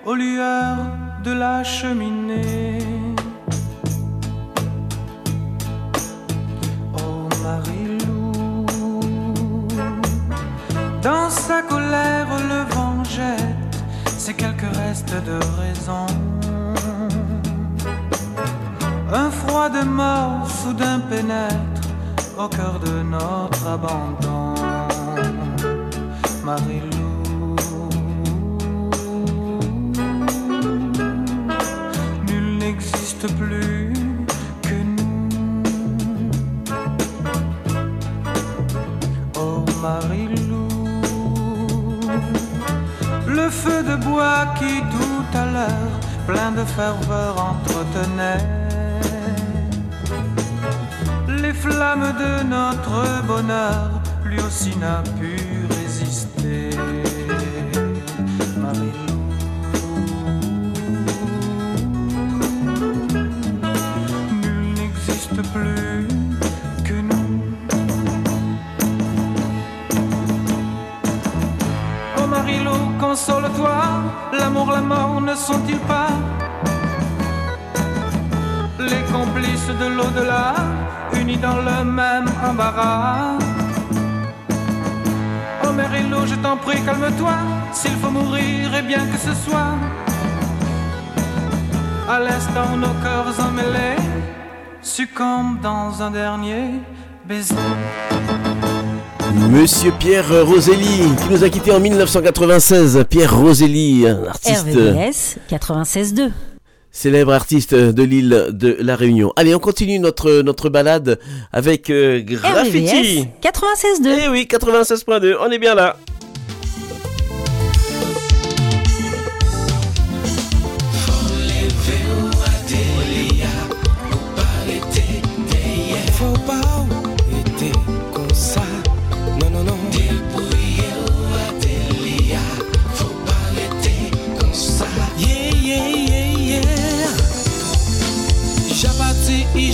aux lueurs de la cheminée. Oh Marilou Dans sa colère le vent jette Ses quelques restes de raison De mort soudain pénètre Au cœur de notre abandon. Marilou Nul n'existe plus que nous. Oh Marilou Le feu de bois qui tout à l'heure Plein de ferveur entretenait Les flammes de notre bonheur Lui aussi n'a pu résister. Marilou Nul n'existe plus que nous. Oh Marilou, console-toi, l'amour, la mort ne sont-ils pas les complices de l'au-delà, unis dans le même embarras Oh Marilou, je t'en prie, calme-toi, s'il faut mourir, et bien que ce soit. À l'instant, nos cœurs emmêlés succombent dans un dernier baiser. Monsieur Pierre Roselli, qui nous a quittés en 1996. Pierre Roselli, un artiste. RVVS 96.2. Célèbre artiste de l'île de La Réunion. Allez, on continue notre, notre balade avec euh, Graffiti. RVVS 96.2. Eh oui, 96.2, on est bien là.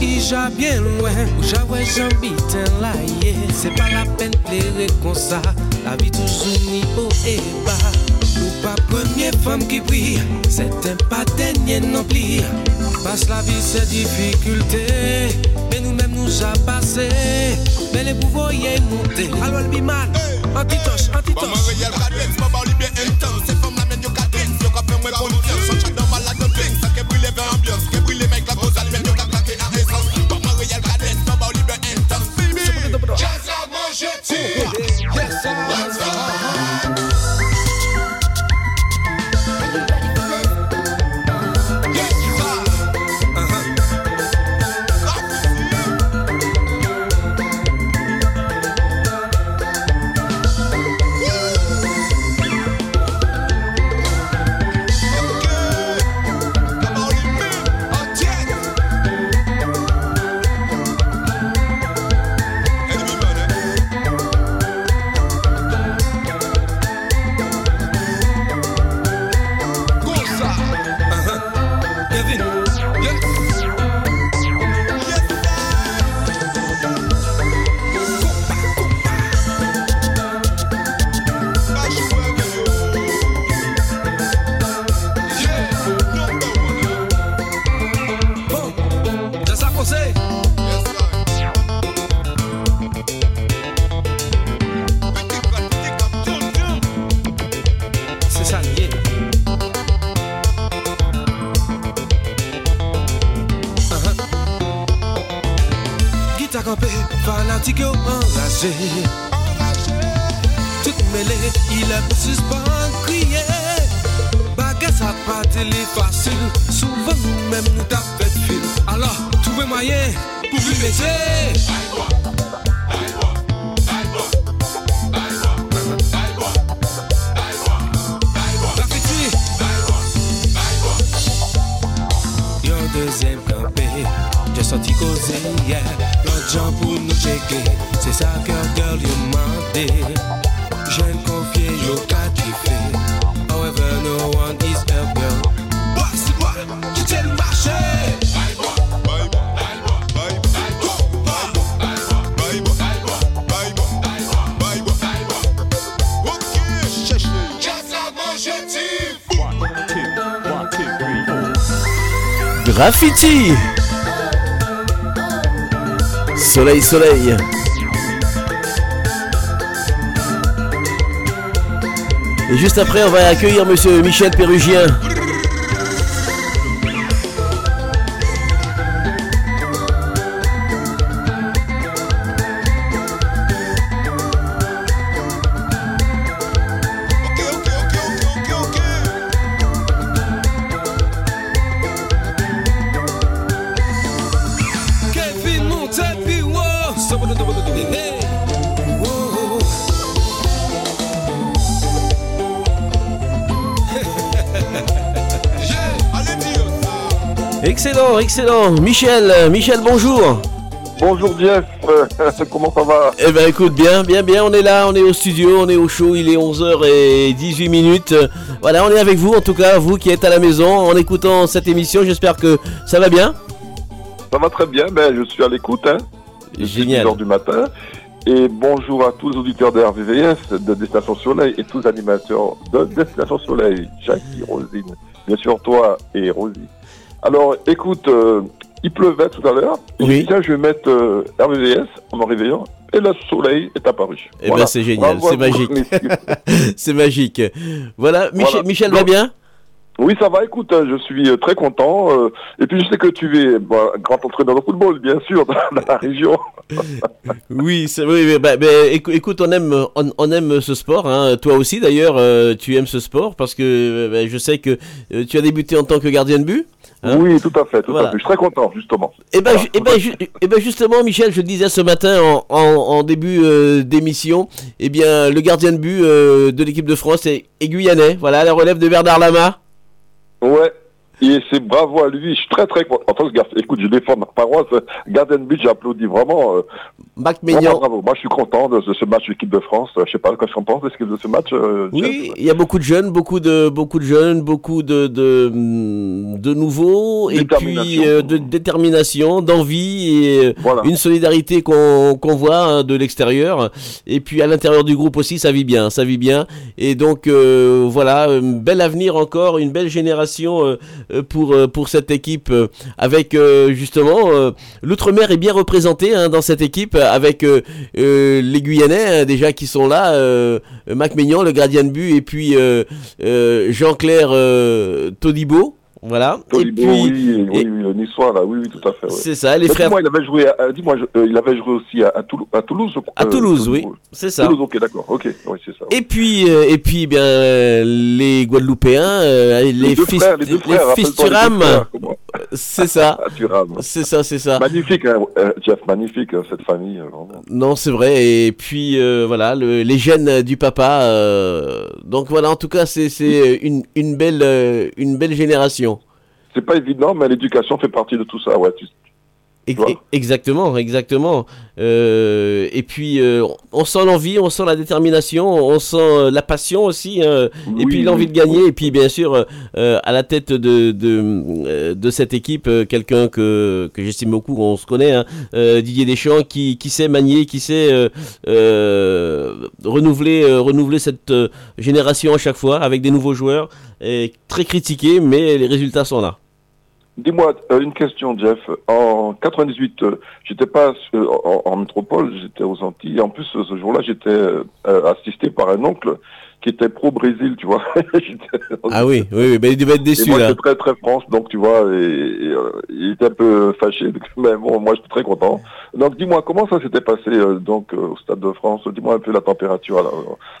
ija bien loin Ou j'avais j'habite là, yeah C'est pas la peine pleurer comme ça. La vie toujours ni haut et bas. Nous pas première femme qui brille C'est un pas dernier non plus. Passe la vie c'est difficulté. Mais nous-mêmes nous a passé. Mais les pouvoirs y est monté. Alors le biman Antitoche, antitoche Maman maman Graffiti Soleil, soleil Et juste après, on va accueillir monsieur Michel Pérugien. Excellent. Michel, euh, Michel, bonjour. Bonjour Jeff, comment ça va? Eh ben écoute, bien, bien, bien, on est là, on est au studio, on est au show, il est 11h18 minutes. Voilà, on est avec vous, en tout cas, vous qui êtes à la maison, en écoutant cette émission, j'espère que ça va bien. Ça va très bien, ben, je suis à l'écoute. Hein. Génial. 6h du matin. Et bonjour à tous les auditeurs de RVVS, de Destination Soleil et tous les animateurs de Destination Soleil, Jackie, Rosine, bien sûr toi et Rosie. Alors écoute, euh, il pleuvait tout à l'heure. Dit, Tiens, je vais mettre euh, RVVS en me réveillant. Et le soleil est apparu. Eh ben c'est génial, c'est magique. c'est magique. Voilà, Michel, Voilà. Michel va bien? Oui, ça va, écoute, euh, je suis euh, très content. euh, et puis je sais que tu es un grand entraîneur de football, bien sûr, dans, la région. Oui, oui, oui, bah, bah, écou- écoute, on aime, on, on aime ce sport. Hein. Toi aussi, d'ailleurs, tu aimes ce sport parce que bah, je sais que tu as débuté en tant que gardien de but. Hein. Oui, tout à fait, tout Voilà. à fait. Je suis très content, justement. Et ben, eh ben, ju- eh ben, justement, Michel, je le disais ce matin en, en- en début euh, d'émission, eh bien, le gardien de but euh, de l'équipe de France est, est guyanais. Voilà, la relève de Bernard Lama. Ouais. Et c'est bravo à lui. Je suis très très content. En tant que gar- écoute, je défends ma paroisse. Gardien de but, j'applaudis vraiment. Euh, Mac vraiment bravo. Moi, je suis content de ce, match équipe de France. Je sais pas, qu'est-ce qu'on pense de ce, match euh, Oui, il y a beaucoup de jeunes, beaucoup de beaucoup de jeunes, beaucoup de de, de nouveaux et puis euh, de détermination, d'envie et une solidarité qu'on qu'on voit hein, de l'extérieur et puis à l'intérieur du groupe aussi ça vit bien, ça vit bien et donc euh, voilà, un bel avenir encore, une belle génération pour euh, pour cette équipe euh, avec euh, justement euh, l'outre-mer est bien représenté hein, dans cette équipe avec euh, euh, les Guyanais hein, déjà qui sont là, euh, Mac Maignan, le gardien de but, et puis euh, euh, Jean-Claire euh, Todibo. Voilà. Tolibo, et puis, oui, oui, oui, le niçois, là, oui, oui, tout à fait. ouais. C'est ça, les Mais frères- Dis-moi, il avait joué, à, euh, dis-moi, je- euh, il avait joué aussi à, à Toulou- à Toulouse. je crois, À euh, Toulouse, oui, Toulouse. c'est ça. Toulouse, ok, d'accord, ok, oui, c'est ça. Et puis, euh, et puis, bien, euh, les Guadeloupéens, euh, les, deux fis- frères, les deux frères, les Fisturam, c'est ça. Ah. C'est ça, c'est ça. Magnifique, hein, euh, Jeff, magnifique, euh, cette famille, euh, vraiment. Non, c'est vrai. Et puis euh, voilà, le- les gènes du papa. euh, donc voilà, en tout cas, c'est une, une belle une belle génération. C'est pas évident, mais l'éducation fait partie de tout ça, ouais. Tu, Exactement, exactement. Euh, et puis euh, on sent l'envie, on sent la détermination, on sent euh, la passion aussi, hein, et puis l'envie oui, de gagner. Et puis bien sûr, euh, à la tête de de, euh, de cette équipe, euh, quelqu'un que que j'estime beaucoup, on se connaît, hein, Didier Deschamps, qui qui sait manier, qui sait euh, euh, renouveler euh, renouveler cette génération à chaque fois avec des nouveaux joueurs, et très critiqué, mais les résultats sont là. Dis-moi euh, une question, Jeff. En 98, euh, j'étais pas euh, en, métropole, j'étais aux Antilles. En plus, ce jour-là, j'étais assisté par un oncle qui était pro-Brésil, tu vois. Ah oui, oui, oui, ben, il devait être déçu et moi, là. j'étais très très France, donc tu vois, et, et, euh, il était un peu fâché, mais bon, moi j'étais très content. Donc dis-moi, comment ça s'était passé euh, donc euh, au Stade de France? Dis-moi un peu la température là,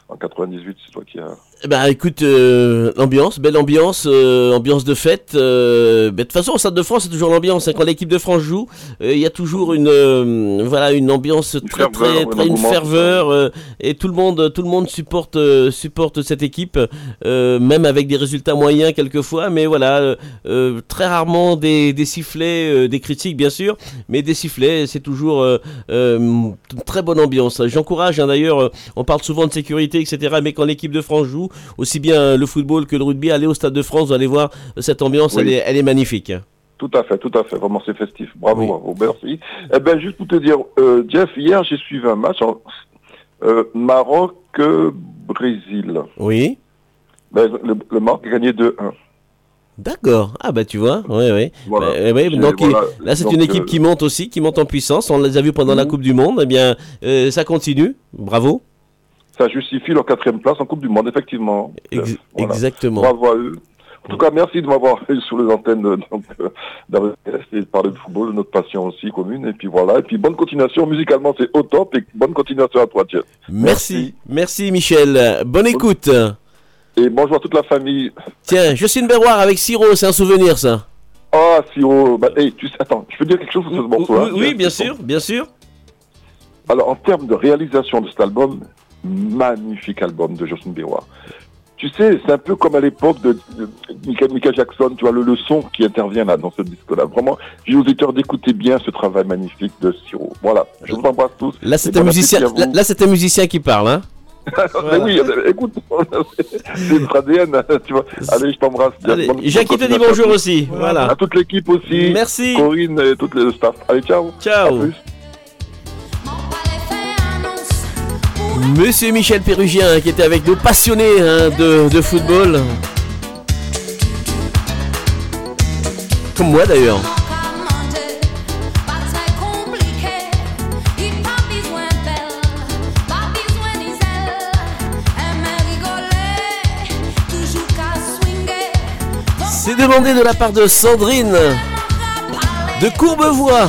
en 98, c'est toi qui as... Ben écoute, euh, l'ambiance, belle ambiance, euh, ambiance de fête. euh, ben, de toute façon, au Stade de France, c'est toujours l'ambiance. hein. Quand l'équipe de France joue, euh, il y a toujours une, euh, voilà, une ambiance très, ferveur, très, très, une ferveur, euh, et tout le monde, tout le monde supporte, euh, supporte cette équipe, euh, même avec des résultats moyens quelquefois. Mais voilà, très rarement des, des sifflets, euh, des critiques bien sûr, mais des sifflets, c'est toujours une très bonne ambiance. J'encourage hein, d'ailleurs, on parle souvent de sécurité, etc. Mais quand l'équipe de France joue, aussi bien le football que le rugby, allez au Stade de France, vous allez voir euh, cette ambiance, Oui. elle, est, elle est magnifique. Tout à fait, tout à fait. Vraiment, c'est festif. Bravo, bravo, merci. Eh ben, juste pour te dire, euh, Jeff, hier, j'ai suivi un match en euh, Maroc-Brésil. Oui. Ben, le, le Maroc a gagné 2-1. D'accord. Ah bah tu vois, ouais, ouais. Voilà. Bah, ouais, donc voilà. là c'est une équipe euh, qui monte aussi, qui monte en puissance. On les a vus pendant la Mhm. Coupe du Monde. Eh bien, euh, ça continue. Bravo. Ça justifie leur quatrième place en Coupe du Monde, effectivement. Ex- Euh, voilà. Exactement. Bravo à eux. En tout cas, merci de m'avoir eu sur les antennes de, donc, euh, et de parler de football, de notre passion aussi commune. Et puis voilà. Et puis bonne continuation. Musicalement, c'est au top. Et bonne continuation à toi, Jeff. Merci. Merci Michel. Bonne écoute. Et bonjour à toute la famille. Tiens, Justine Berroir avec Siro, c'est un souvenir ça. Ah, Siro. Bah, hey, tu sais, attends, je peux dire quelque chose sur ce morceau Oui, oui, bien sûr, bien sûr. Alors, en termes de réalisation de cet album, magnifique album de Justin Bieber. Tu sais, c'est un peu comme à l'époque de, de Michael, Michael Jackson, tu vois, le, le son qui intervient là dans ce disque-là. Vraiment, j'ai aux auditeurs d'écouter bien ce travail magnifique de Siro. Voilà, je vous embrasse tous. Là c'est un musicien. Là, c'est un musicien qui parle, hein. Mais oui, euh, écoute, c'est notre ADN, tu vois. Allez, je t'embrasse. Jackie te dit bonjour aussi, voilà. À toute l'équipe aussi. Merci. Corinne et tout le staff. Allez, ciao. Ciao. Monsieur Michel Pérugien qui était avec nous, passionné hein, de, de football. Comme moi d'ailleurs. C'est demandé de la part de Sandrine de Courbevoie.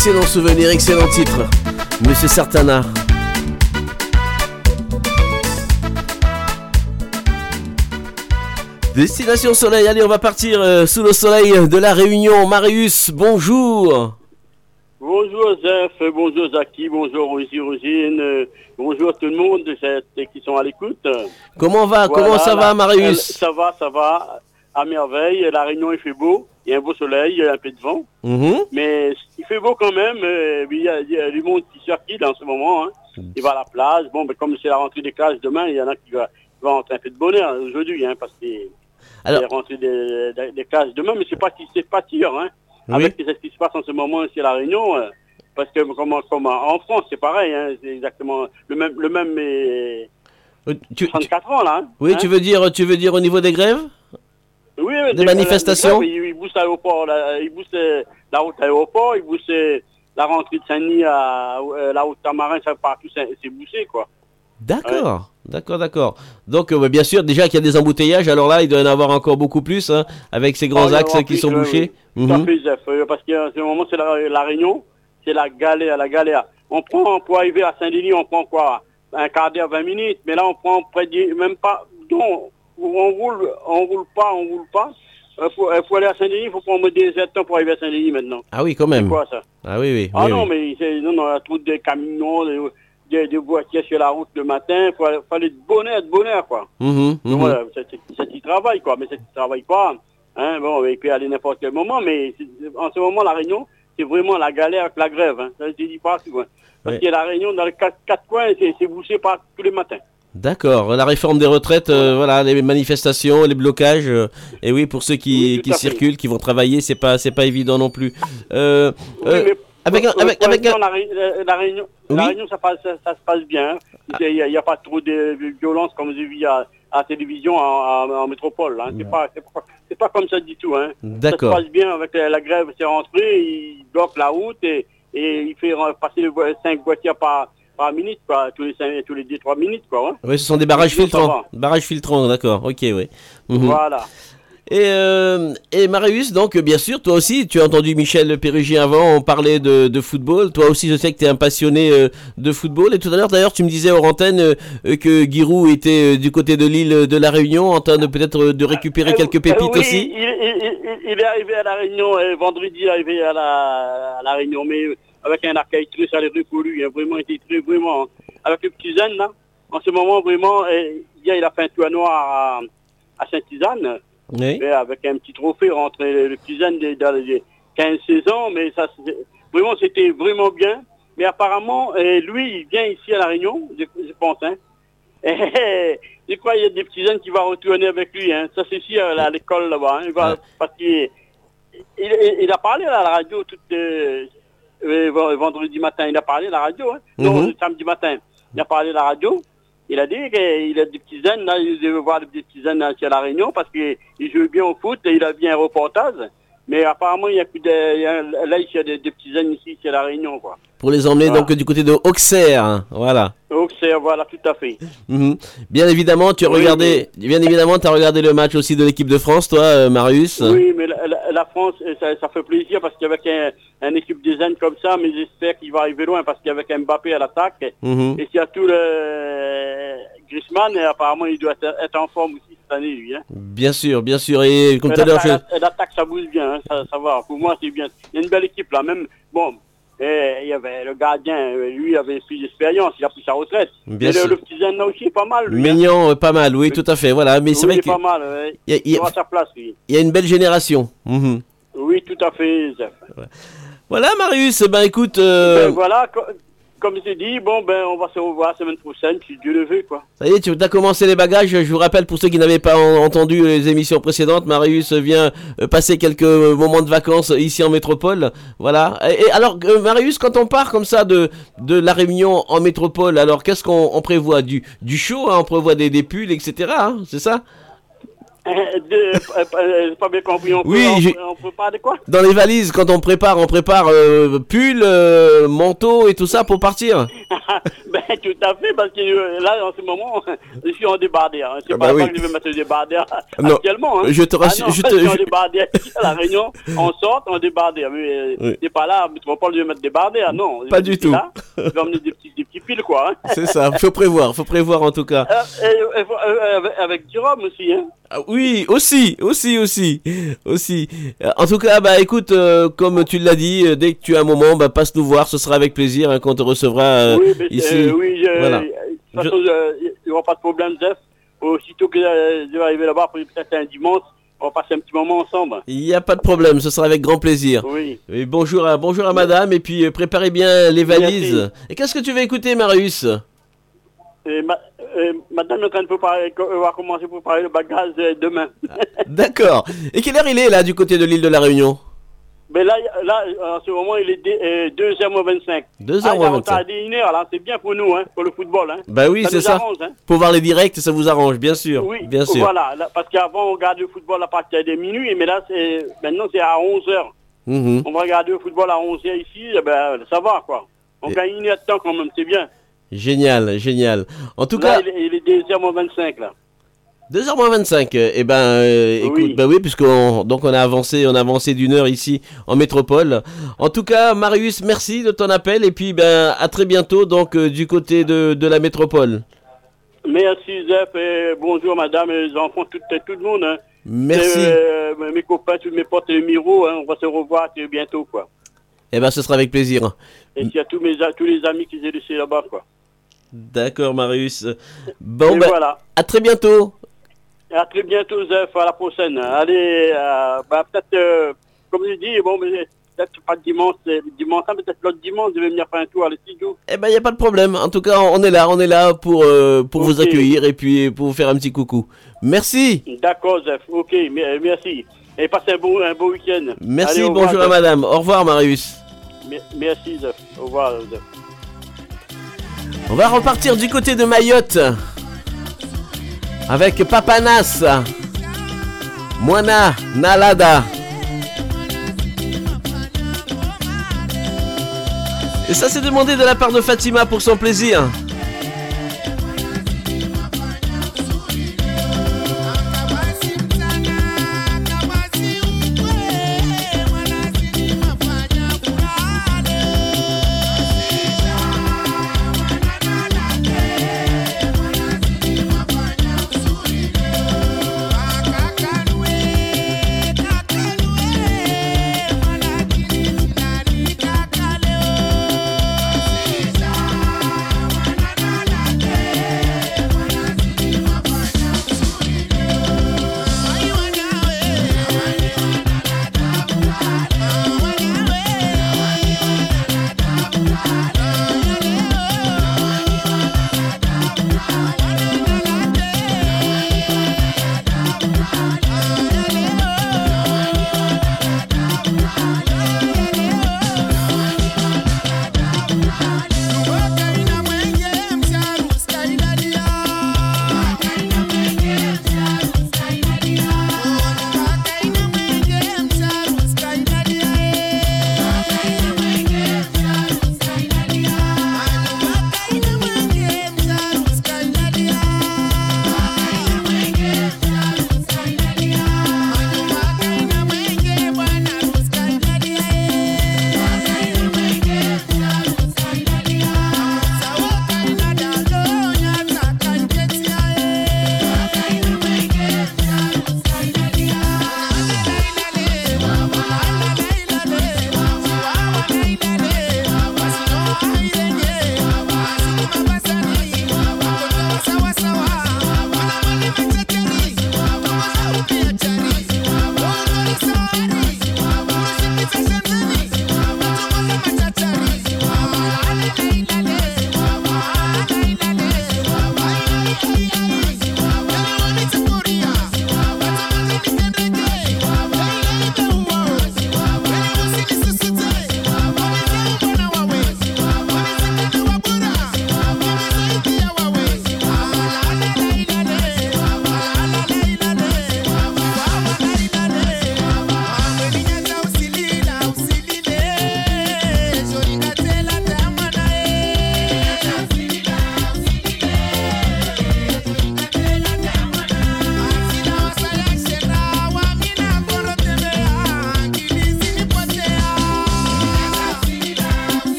Excellent, souvenir, excellent titre. Monsieur Sartana. Destination Soleil, allez, on va partir euh, sous le soleil de la Réunion. Marius, bonjour. Bonjour Zef, bonjour Zaki, bonjour Rosie Rosine, euh, bonjour tout le monde qui sont à l'écoute. Comment va? Voilà, Comment ça va, Marius? Ça va, ça va, à merveille. La Réunion il fait beau, il y a un beau soleil, il y a un peu de vent, Mhm. Mais beau quand même. euh, il, y a, il y a du monde qui circule en ce moment. hein. Il va à la plage. Bon, ben, comme c'est la rentrée des classes demain, il y en a qui va rentrer un peu de bonheur aujourd'hui, hein, parce que c'est la rentrée des, des, des classes demain, mais c'est pas qui c'est pas sûr, hein. Oui. Avec ce qui se passe en ce moment ici à la Réunion. euh, parce que comme, comme en France, c'est pareil, hein, c'est exactement le même, le même mais Euh, tu- 34 ans là. hein. Oui, Hein tu veux dire, tu veux dire au niveau des grèves? Oui, oui, Des manifestations? Ils il boostent l'aéroport, ils euh, la route à l'aéroport, ils euh, la rentrée de Saint-Denis à euh, la route Tamarin, ça partout, c'est c'est bouché quoi. D'accord, d'accord, d'accord. Donc, euh, bien sûr, déjà qu'il y a des embouteillages, alors là, il doit y en avoir encore beaucoup plus, hein, avec ces grands Ah, axes qui plus, sont euh, bouchés. Tout à Mhm. fait, Zef, euh, parce qu'en ce moment, c'est la, la Réunion, c'est la galère, la galère. On prend, pour arriver à Saint-Denis, on prend quoi? Un quart d'heure, 20 minutes, mais là, on prend près de, même pas, non, on roule, on roule pas, on roule pas. Il faut, euh, faut aller à Saint-Denis, il faut prendre des temps pour arriver à Saint-Denis maintenant. Ah oui, quand même. C'est quoi ça? Ah oui, oui. Ah oui, non, oui. mais non, non, la route des camions, des, des, des voitures sur la route le matin, il faut, faut aller de bonheur, de bonheur, quoi. Mhm, Donc mhm. voilà, c'est qui travaille, quoi. Mais c'est qui travaille pas, hein, bon, il peut aller n'importe quel moment, mais en ce moment, la Réunion, c'est vraiment la galère avec la grève, hein. Ça, je dis pas. Parce que la Réunion, dans les quatre, quatre coins, c'est bouché par tous les matins. D'accord, la réforme des retraites, euh, voilà, les manifestations, les blocages, euh, et oui, pour ceux qui, fait. circulent, qui vont travailler, c'est pas, c'est pas évident non plus. Euh, Oui, avec un, pour- avec, pour avec un- l'instant, la, Ré- la- la Réunion, la Oui. Réunion, ça, passe, ça, ça se passe bien. Il n'y a, pas trop de violence comme j'ai vu à, à la télévision en, métropole. Hein. C'est pas, comme ça du tout. Hein. D'accord. Ça se passe bien avec la, la grève, c'est rentré, il bloque la route et, et il fait euh, passer les vo- cinq voitures par, par minute, quoi, tous les cinq, tous les deux, trois minutes, quoi. hein. Oui, ce sont des barrages filtrants. Barrages filtrants, d'accord, ok, oui. Mhm. Voilà. Et, euh, et Marius, donc bien sûr, toi aussi, tu as entendu Michel Pérugien avant, on parlait de, de football. Toi aussi, je sais que tu es un passionné euh, de football. Et tout à l'heure, d'ailleurs, tu me disais hors antenne euh, que Giroud était du côté de l'île de la Réunion, en train de peut-être de récupérer quelques pépites Euh, oui, aussi. Il, il- il- il est arrivé à la Réunion, vendredi, il est arrivé à la, à la Réunion, mais avec un accueil très chaleureux pour lui. Il a vraiment été très, vraiment. Avec le petit jeune, là, en ce moment, vraiment, euh, hier, il a fait un tour noir à, à Saint-Isane, Oui. avec un petit trophée rentré le petit jeune de- dans les 15-16 ans, mais ça, vraiment, c'était vraiment bien. Mais apparemment, euh, lui, il vient ici à La Réunion, je, je pense. Hein. Et, je crois qu'il y a des petits jeunes qui vont retourner avec lui. Hein. Ça, c'est ici à, l'école là-bas. hein. Il va- Parce qu'il il, a parlé à la radio tout euh, euh, vendredi matin. Il a parlé à la radio. Hein. Non, Mhm. samedi matin. Il a parlé à la radio. Il a dit qu'il a des petits jeunes, là, il veut voir des petits jeunes là, ici à La Réunion parce qu'il il joue bien au foot et il a bien un reportage. Mais apparemment, il y a plus de, là, il y a des, des petits jeunes ici, à La Réunion, quoi. Pour les emmener Voilà. donc du côté de Auxerre. hein, Voilà. C'est, voilà, tout à fait. Mhm. Bien évidemment, tu as Oui, regardé, bien évidemment, tu as regardé le match aussi de l'équipe de France, toi, euh, Marius. Oui, mais la- France, euh, ça, ça fait plaisir parce qu'avec un, équipe des jeunes comme ça, mais j'espère qu'il va arriver loin parce qu'avec Mbappé à l'attaque, Mhm. et s'il y a tout le Griezmann, et apparemment il doit être, être en forme aussi cette année, lui. Hein. Bien sûr, bien sûr. Et comme tout à l'heure, l'attaque, ça bouge bien, hein, ça, ça va. Pour moi, c'est bien. Il y a une belle équipe là, même, bon, eh, il y avait le gardien, euh, lui avait plus d'expérience, il a pris sa retraite. Bien le, sûr. le petit là aussi est pas mal, lui. hein. Mignon, euh, pas mal, oui, tout à fait. Voilà, mais c'est vrai il qu'il y a- il a- aura sa place, lui. y a une belle génération. Mhm. Oui, tout à fait. Voilà, Marius. Ben écoute, euh, Ben voilà, comme je t'ai dit, bon ben on va se revoir la semaine prochaine, si Dieu le veut, quoi. ça y est, tu as commencé les bagages. Je vous rappelle pour ceux qui n'avaient pas en- entendu les émissions précédentes, Marius vient euh, passer quelques moments de vacances ici en métropole. Voilà. Et, alors, euh, Marius, quand on part comme ça de de la Réunion en métropole, alors qu'est-ce qu'on on prévoit? Du du chaud, hein, on prévoit des, des pulls, etc. hein, c'est ça? De- euh, euh, pas bien compris, on, Oui, peut, on, on pas de quoi? Dans les valises, quand on prépare, on prépare euh, pull, euh, manteau et tout ça pour partir. Ben tout à fait, parce que euh, là, en ce moment, je suis en débardeur. Hein. C'est Ah pas bah oui. que je vais mettre le débardeur Non, actuellement. Hein. je te rassure- Ah je te- suis en je- débardeur à La Réunion, on sort, on débardeur. Mais euh, Oui. c'est pas là, tu vas pas lui mettre débardeur, non. Pas du tout. Là, je vais emmener des petits, des piles, quoi. hein. C'est ça, faut prévoir, faut prévoir en tout cas. Euh, avec, du rhum aussi, hein. Ah oui, aussi, aussi, aussi, aussi. Euh, En tout cas, bah écoute, euh, comme tu l'as dit, dès que tu as un moment, bah passe nous voir, ce sera avec plaisir hein, quand on te recevra Oui, mais, ici. oui, je- Voilà. de toute façon, je- il n'y aura pas de problème, Jeff. Aussitôt que je vais arriver là-bas, peut-être un dimanche, on va passer un petit moment ensemble. Il n'y a pas de problème, ce sera avec grand plaisir. Oui. Et bonjour à bonjour à madame et puis euh, préparez bien les valises. Merci. Et qu'est-ce que tu vas écouter, Marius? Et ma- euh, madame est en train de préparer, on va commencer pour préparer le bagage euh, demain. D'accord. Et quelle heure il est là du côté de l'île de la Réunion? Mais là, là, en ce moment, il est dé- euh, 2h25. 2h25. Ah, il a retardé une heure, là. C'est bien pour nous, hein, pour le football. Hein. Bah oui, Ça c'est ça. arrange, hein. Pour voir les directs, ça vous arrange, bien sûr. Oui, bien sûr. voilà. là, parce qu'avant, on regardait le football à partir de minuit, mais là, c'est maintenant, c'est à 11h. Mhm. On va regarder le football à 11h ici, eh ben, ça va, quoi. On gagne une heure de temps quand même, c'est bien. Génial, génial. En tout là, cas, il il est 2h25, là. 2h25, et ben, euh, écoute, Oui. bah oui, puisqu'on donc on a avancé, on a avancé d'une heure ici en métropole. En tout cas, Marius, merci de ton appel et puis ben à très bientôt donc euh, du côté de, de la métropole. Merci, Zef, et bonjour, madame, et les enfants, tout, tout le monde. hein. Merci. Euh, mes copains, tous mes potes et Miro, hein, on va se revoir bientôt, quoi. Et ben ce sera avec plaisir. Et y a tous, mes, tous les amis qui j'ai laissés là-bas, quoi. D'accord, Marius. Bon Et ben, voilà. à très bientôt. Et à très bientôt, Zef, à la prochaine. Allez, euh, bah, peut-être, euh, comme je dis, bon, mais peut-être pas dimanche, dimanche, hein, peut-être l'autre dimanche, je vais venir faire un tour à studio. Eh ben, il n'y a pas de problème. En tout cas, on est là, on est là pour, euh, pour vous accueillir et puis pour vous faire un petit coucou. Merci. D'accord, Zef, ok, me- merci. Et passez un beau, un beau week-end. Merci, Allez, au revoir, bonjour à madame. Au revoir, Marius. Me- Merci, Zef. Au revoir, Zef. On va repartir du côté de Mayotte avec Papanas, Moana, Nalada. Et ça c'est demandé de la part de Fatima pour son plaisir.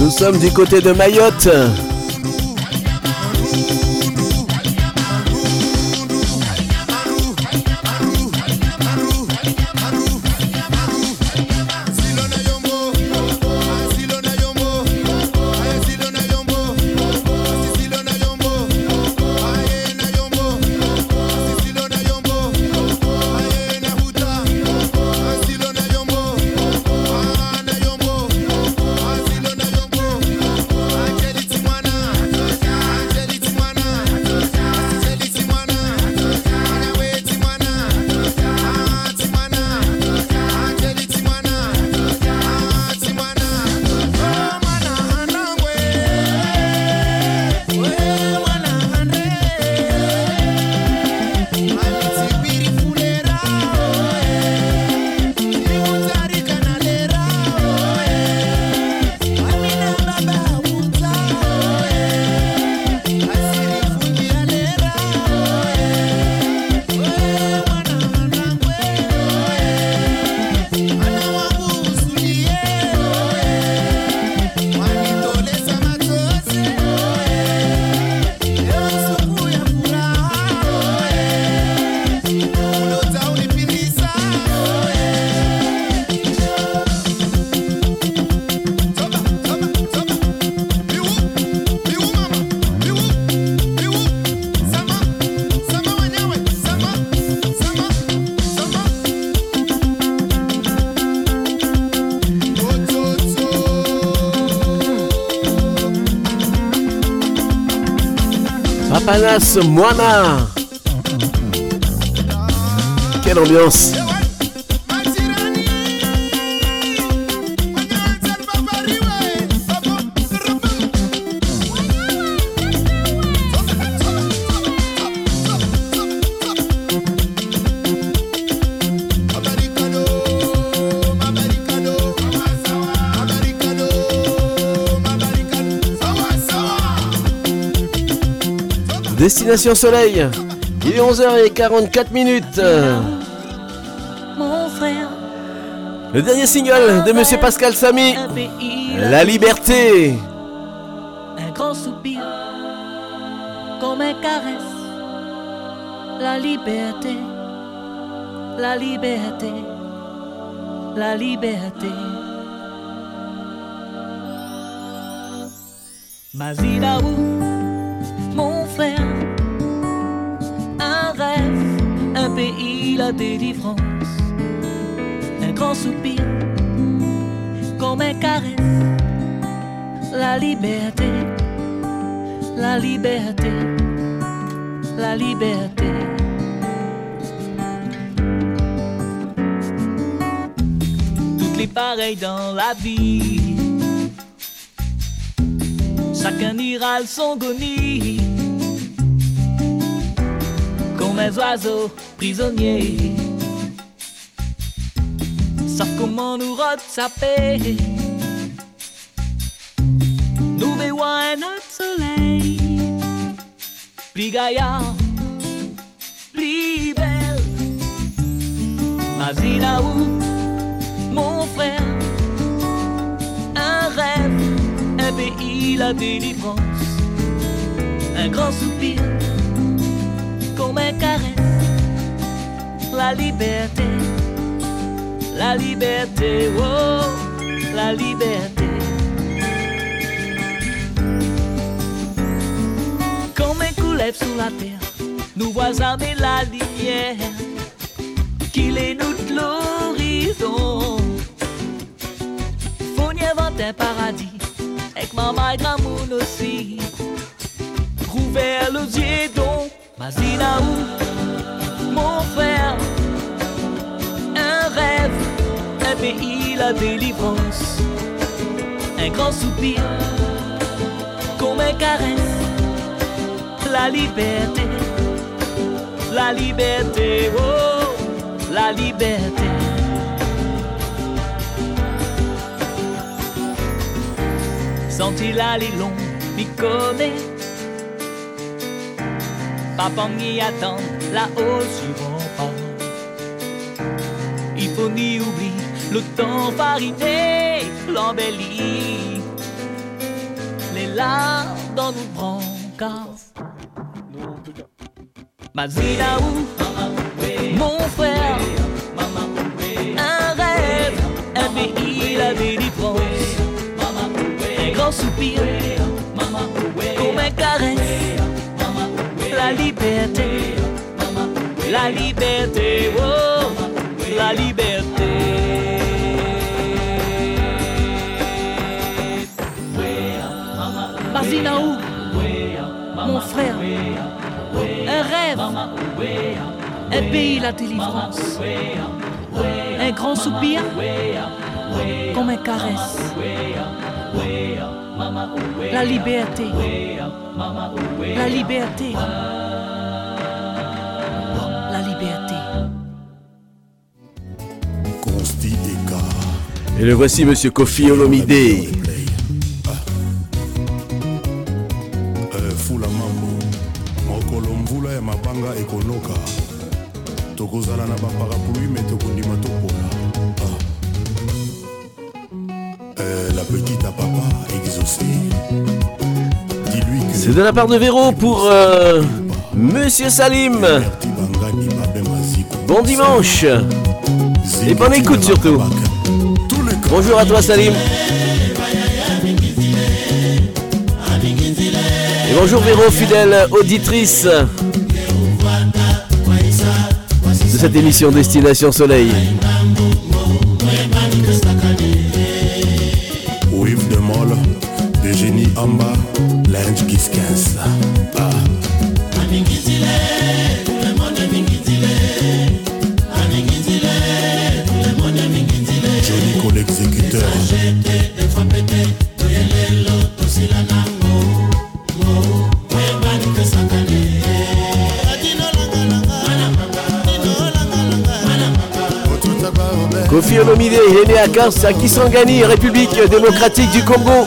Nous sommes du côté de Mayotte. Papanas Moana. Quelle ambiance. Destination Soleil, il est 11h44 minutes. Mon frère, Le dernier single de Monsieur Pascal Samy, La Liberté. un grand soupir, comme un caresse. La liberté, la liberté, la liberté. Mon délivrance, un grand soupir, comme un caresse, la liberté, la liberté, la liberté. Toutes les pareilles dans la vie, chacun ira son goni, comme un oiseau prisonnier. Sauf comment nous retaper, nous verrons un autre soleil, plus gaillard, plus belle. Mazinaou, mon frère, un rêve, un pays, la délivrance, un grand soupir, la liberté, la liberté, oh, la liberté. Comme un couleuvre sous la terre, nous voisins de la lumière qu'il est nous de l'horizon. Faut inventer un paradis, avec maman et grand monde aussi. Rouvert le donc, Mazinaou, mon pays, la délivrance. Un grand soupir, comme un caresse. La liberté, la liberté, oh, la liberté. Senti aller long, m'y connaît. Papa m'y attend là-haut sur le temps fariné, l'embelli. là dans nos brancards. Mazinaou, mon frère, un rêve, un pays, la délivrance, un grand soupir, comme un caresse, la liberté, la liberté, pays, la délivrance, un grand soupir, comme un caresse, la liberté, la liberté, la liberté. Et le voici, monsieur Kofi Olomide. De la part de Véro pour euh, Monsieur Salim. Bon dimanche. Et bonne écoute surtout. Bonjour à toi Salim. Et bonjour Véro, fidèle auditrice de cette émission Destination Soleil. Né à Kisangani, République démocratique du Congo.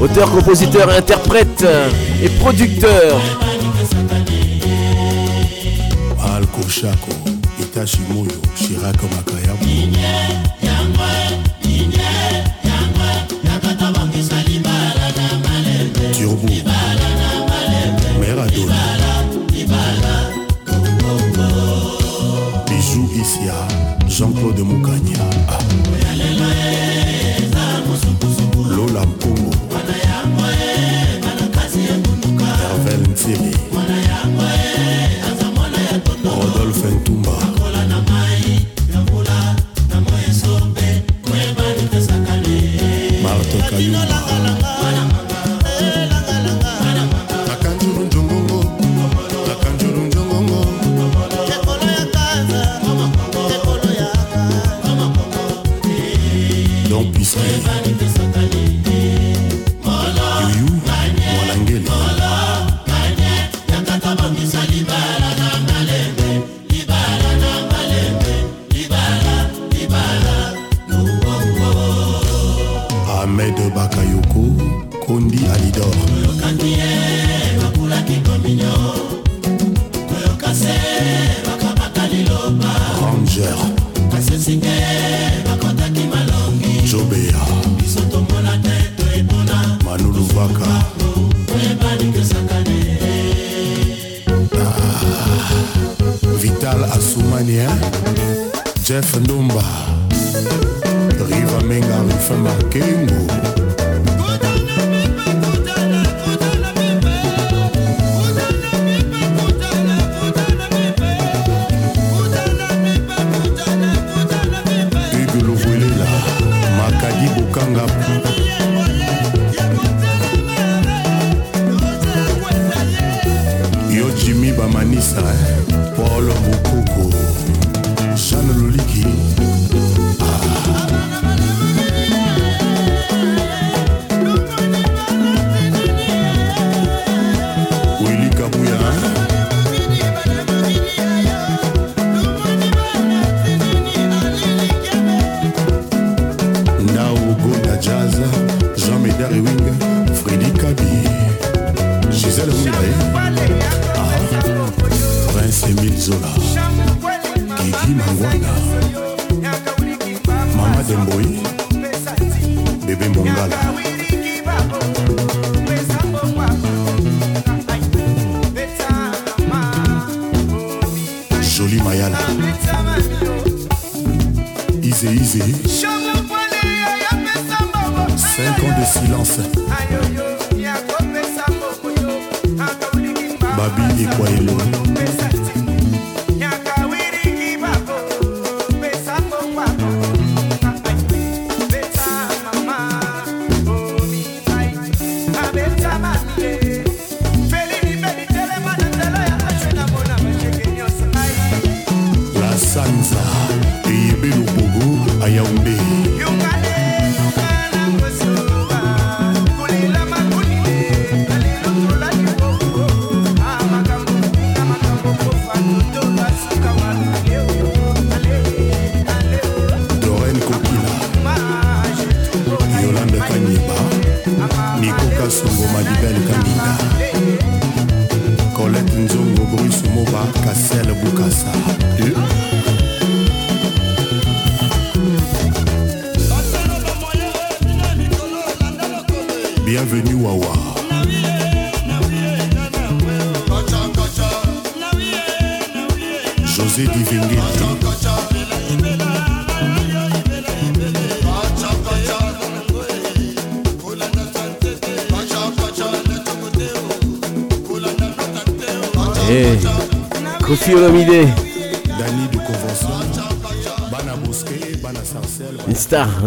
Auteur, compositeur, interprète et producteur.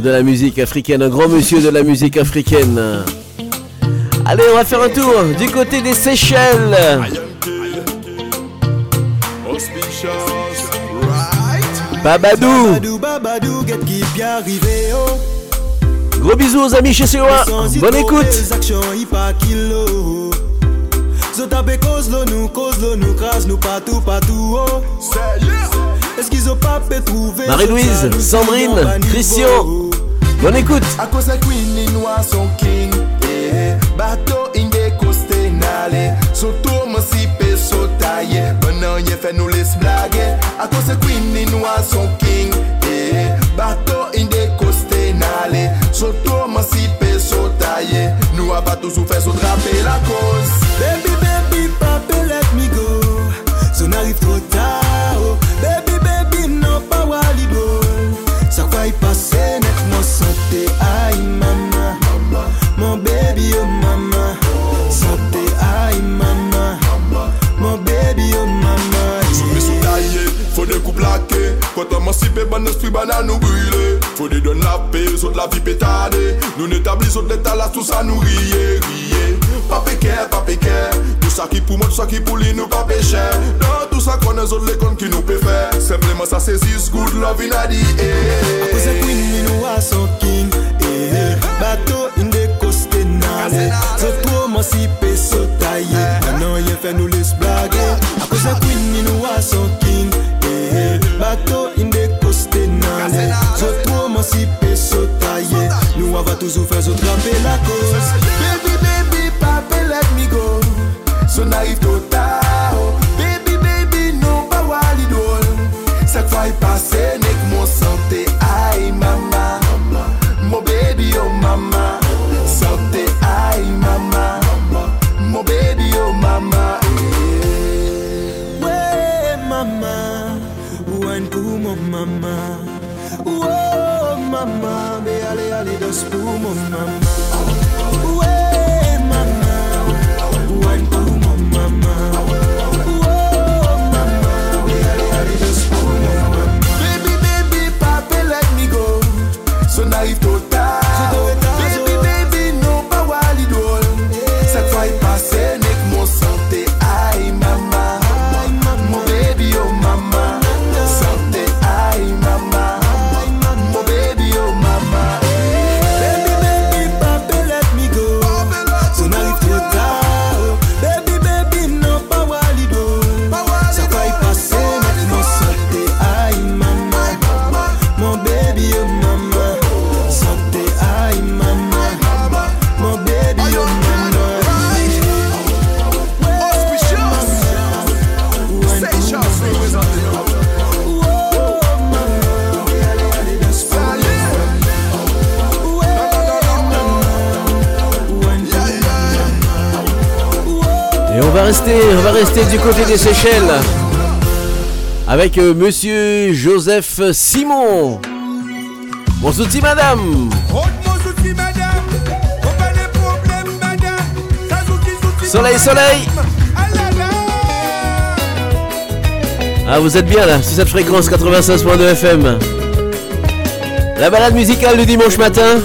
De la musique africaine, un grand monsieur de la musique africaine. Allez, on va faire un tour du côté des Seychelles. Babadou. Oh. Gros bisous aux amis chez COA. Bonne écoute. Oh. Marie-Louise, Sandrine, Christian. Bonne écoute. À cause de Queen in was son king. Bateau in the coste nale Soto mo si pe so taille Banan ye fait nous les blaguer À cause de Queen in was son king. Bateau in the coste nale Soto mo si pe so taille Nous a pas toujours fait so draper la cause ban nou spri banan nou brile Fode don la pe, sot la vi petade Nou netabli sot leta la tout sa nou riye, riye Pa peke, pa peke Tout sa ki pou mou, tout sa ki pou li nou ka peche Nan tout sa konen zot le kon ki nou pe fe Sempleman sa sezis, good love in a di Apoze queen, mi nou a son king Bato in de koste nane Zot woman si pe sotaye du côté des Seychelles avec euh, monsieur Joseph Simon. Bonsoir, madame. Soleil, soleil. Ah, vous êtes bien là, sur cette fréquence 96.2 FM. La balade musicale du dimanche matin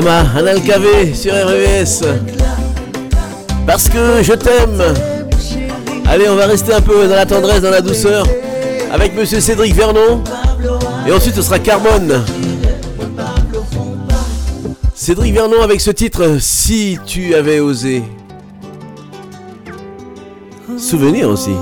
Mama, Anal KV sur RVS. Parce que je t'aime. Allez, on va rester un peu dans la tendresse, dans la douceur. Avec monsieur Cédric Vernon. Et ensuite, ce sera Carbone. Cédric Vernon avec ce titre Si tu avais osé. Souvenir aussi.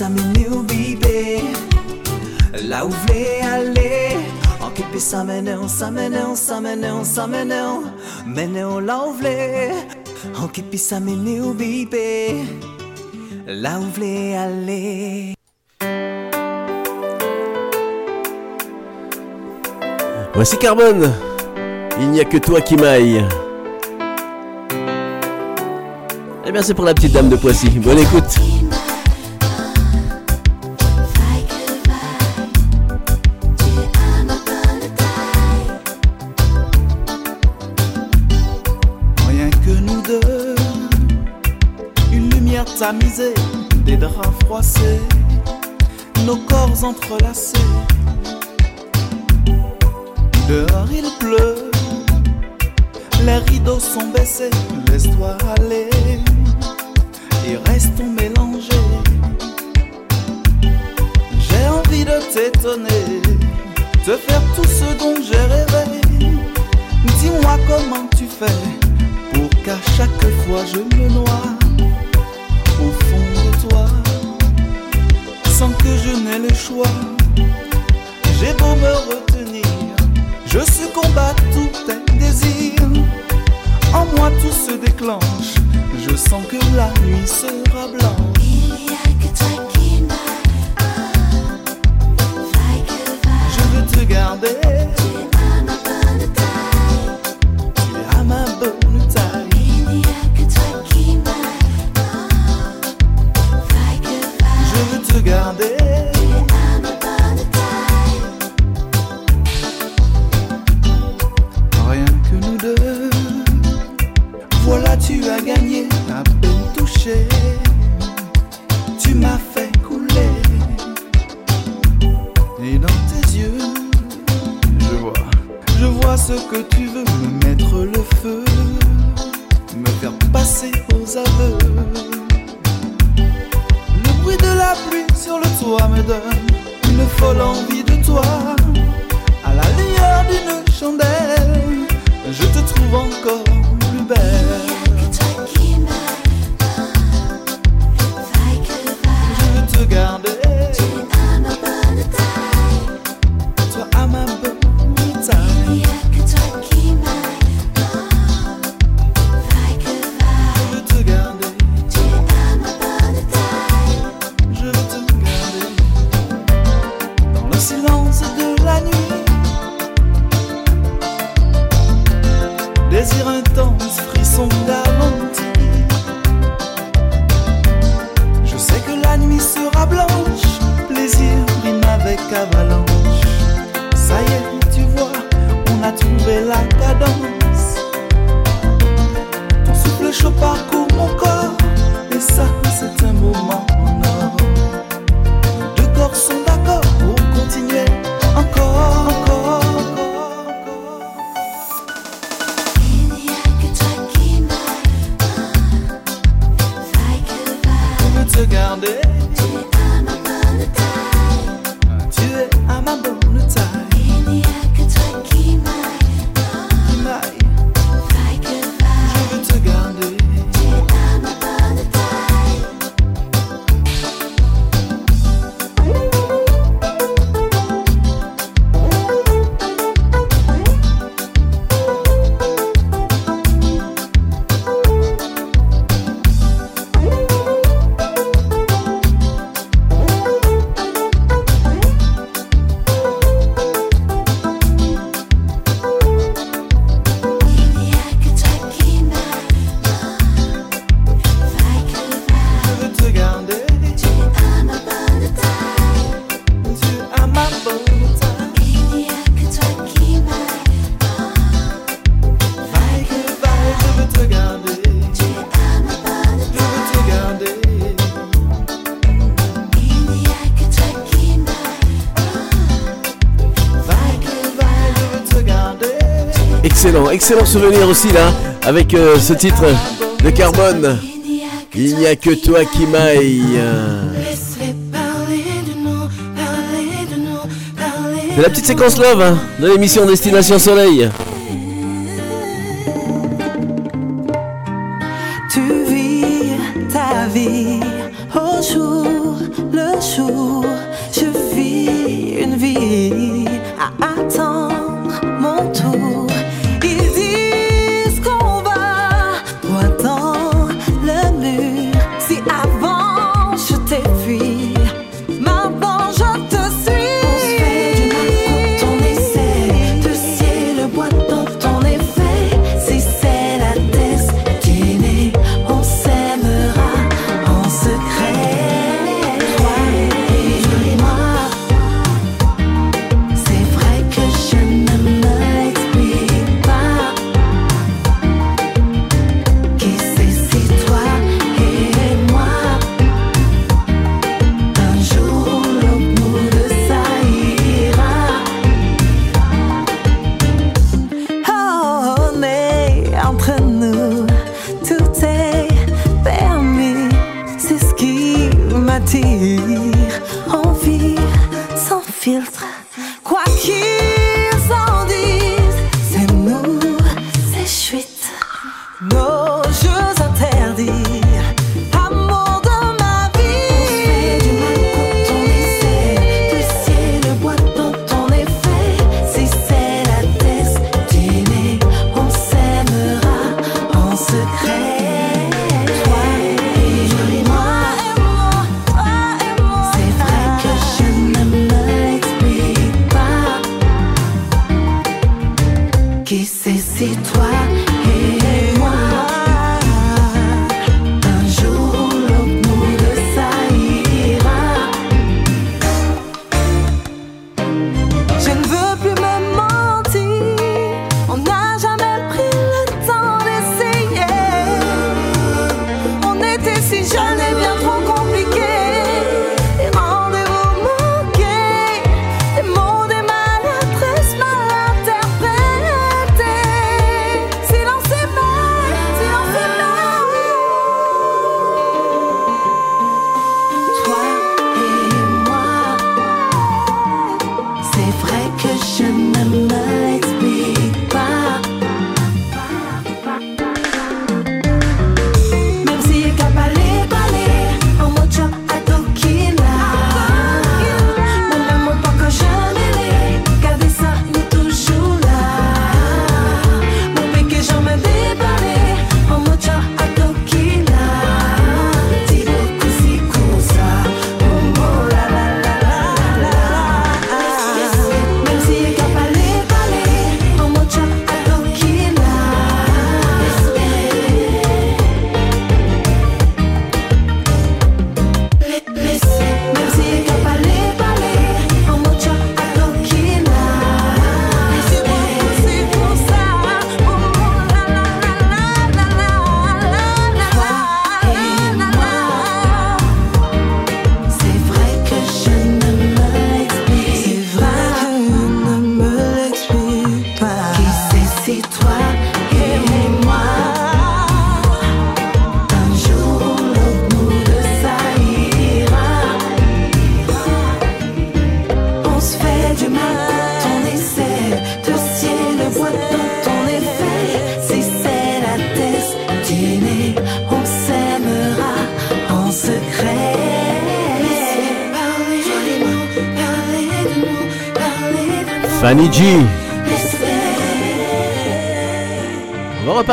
sa meneo bibe La ou vle ale Ankepe sa meneo, sa meneo, sa meneo, sa meneo Meneo la ou vle Ankepe sa meneo bibe La ou vle ale Voici Carbone. Il n'y a que toi qui m'aille. Eh bien c'est pour la petite dame de Poissy, bonne écoute. nos corps entrelacés. Dehors il pleut, les rideaux sont baissés, laisse-toi aller et restons mélangés. J'ai envie de t'étonner, te faire tout ce dont j'ai rêvé. Dis-moi comment tu fais pour qu'à chaque fois je me noie. que je n'ai le choix. J'ai beau me retenir, je succombe à tout un désir. En moi tout se déclenche, je sens que la nuit sera blanche. Il n'y a que toi qui m'attends. Je veux te garder. excellent, souvenir aussi là, avec euh, ce titre de Carbone. Il n'y a que toi qui m'aille. C'est la petite séquence love hein, de l'émission Destination Soleil.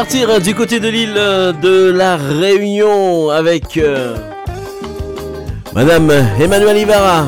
partir du côté de l'île de la Réunion avec euh, Madame Emmanuel Ibarra.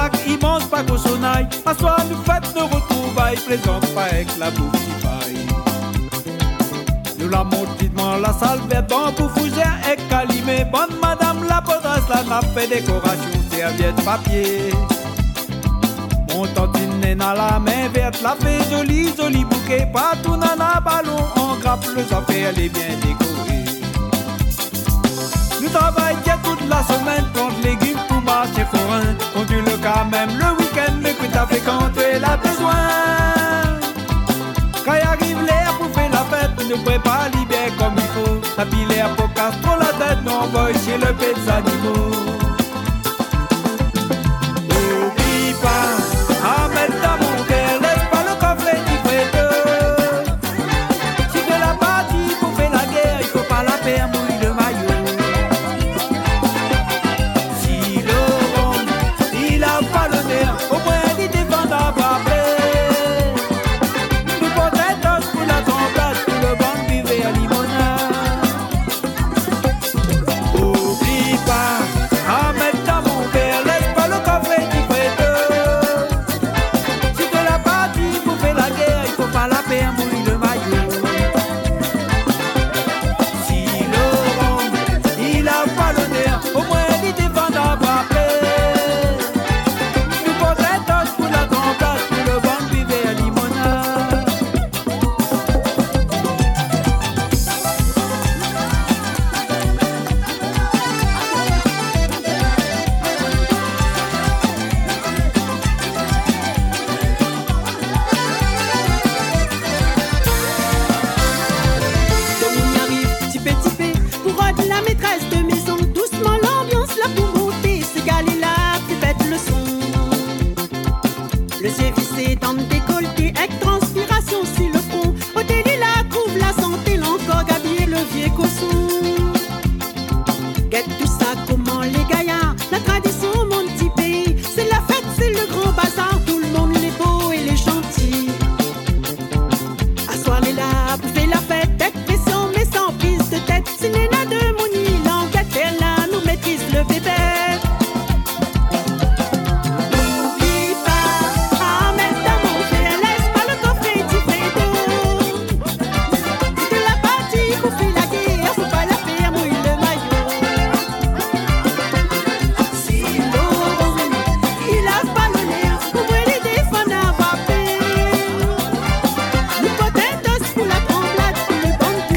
sac immense, pas qu'au sonnaille. À soi, nous faites nos retrouvailles, plaisante pas avec la bouffe qui paille. Nous la montons dans la salle verdant pour fougère et calimé. Bonne madame la potasse, la nappe et décoration, serviette papier. Mon tantine est dans la main verte, la fait joli, joli bouquet. Partout dans la ballon, on grappe le sapé, elle est bien décorée. Nous travaillons toute la semaine, plante légumes au marché forain. Ondule quand même le week-end, le fait quand tu la besoin. Quand y arrive l'air pour faire la fête, nous prépare l'hiver comme il faut. La pile pour la tête, non, on chez le pet animaux.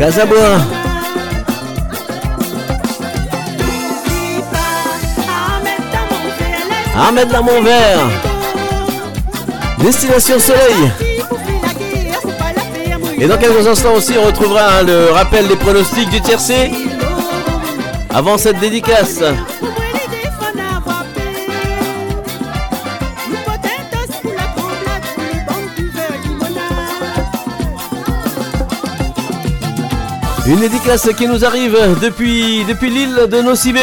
Gaz à bois. Ahmed la mon. Destination soleil. Et dans quelques instants aussi, on retrouvera le rappel des pronostics du tiercé avant cette dédicace. Une dédicace qui nous arrive depuis, l'île de Nocibé.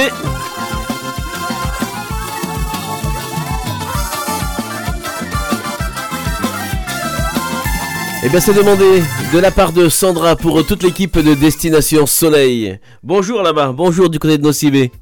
Eh bien, c'est demandé de la part de Sandra pour toute l'équipe de Destination Soleil. Bonjour là-bas, bonjour du côté de Nocibé.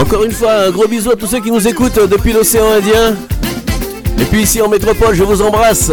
Encore une fois, un gros bisou à tous ceux qui nous écoutent depuis l'océan Indien. Et puis ici en métropole, je vous embrasse.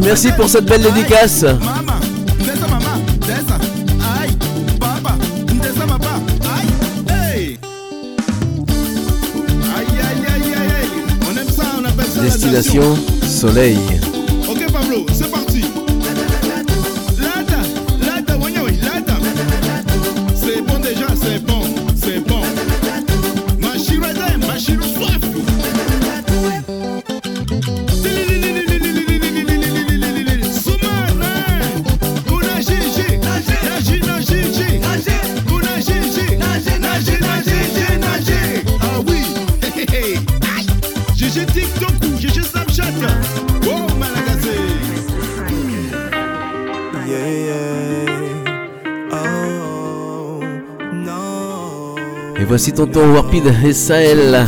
merci, pour cette belle dédicace. Destination Soleil. Tonton Warpid et Sahel.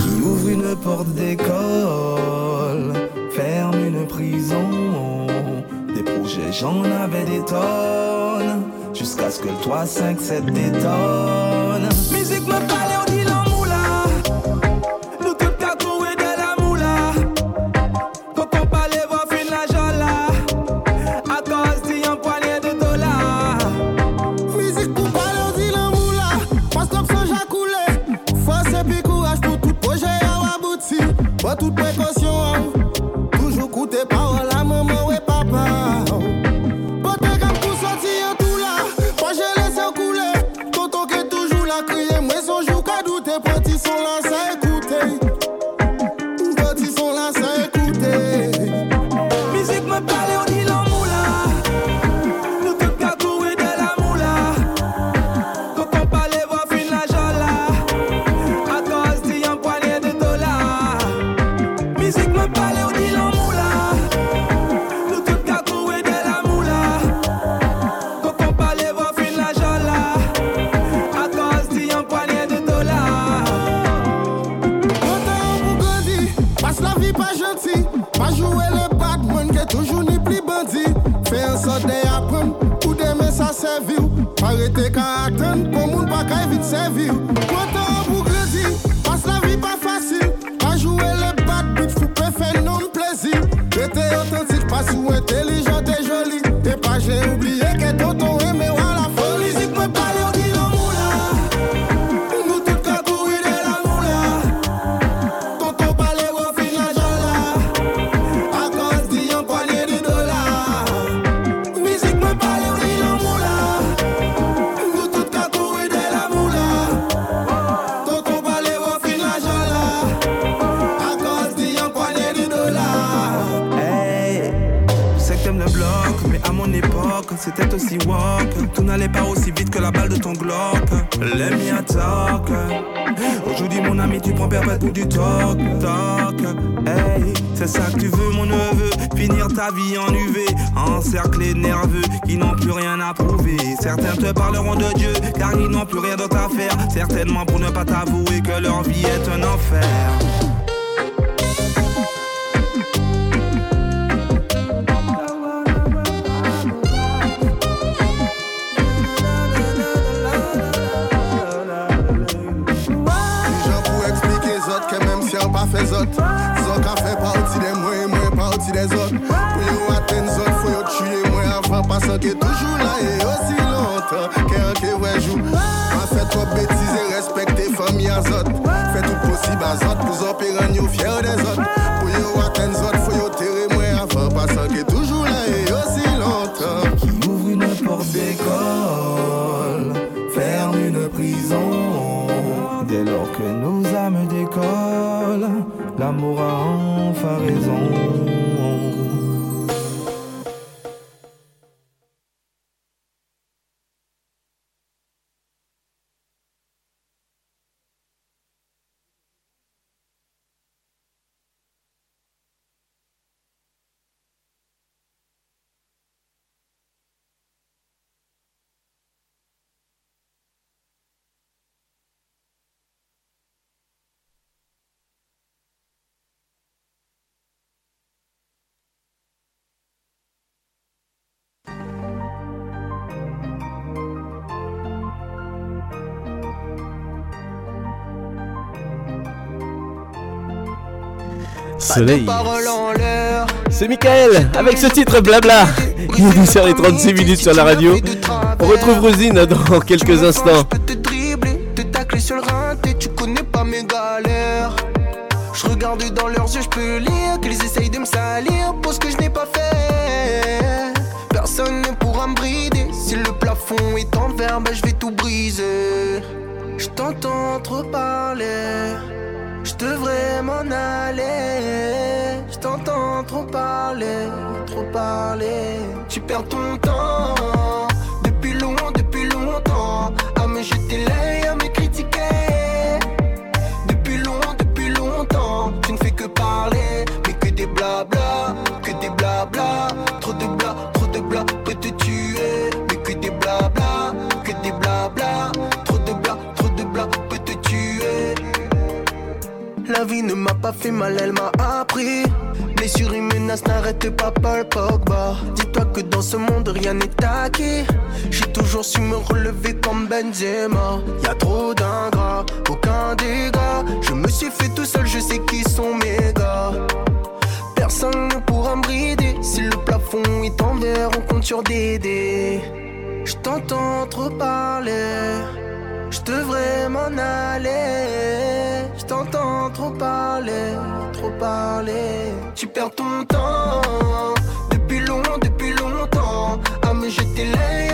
L'air. C'est Michael avec ce titre blabla. Il nous sert les 36 minutes sur la radio. On retrouve Rosine dans quelques instants. te dribbler, te tacler sur le rein, et tu connais pas mes galères. Je regarde dans leurs yeux, je peux lire qu'ils essayent de me salir pour ce que je n'ai pas fait. Personne ne pourra me brider. Si le plafond est en verre, bah je vais tout briser. Je t'entends trop parler. Je devrais m'en aller. Je t'entends trop parler, trop parler. Tu perds ton temps depuis longtemps, depuis longtemps. Jeter l'œil, à me La vie ne m'a pas fait mal, elle m'a appris. Blessure une menace n'arrête pas Paul Pogba. Dis-toi que dans ce monde rien n'est acquis. J'ai toujours su me relever comme Benzema. Y a trop d'ingrats, aucun dégât. Je me suis fait tout seul, je sais qui sont mes gars. Personne ne pourra me brider. Si le plafond est en verre, on compte sur Dédé. Je t'entends trop parler. Je devrais m'en aller. Je t'entends trop parler, trop parler. Tu perds ton temps depuis longtemps, depuis longtemps. À me jeter l'œil,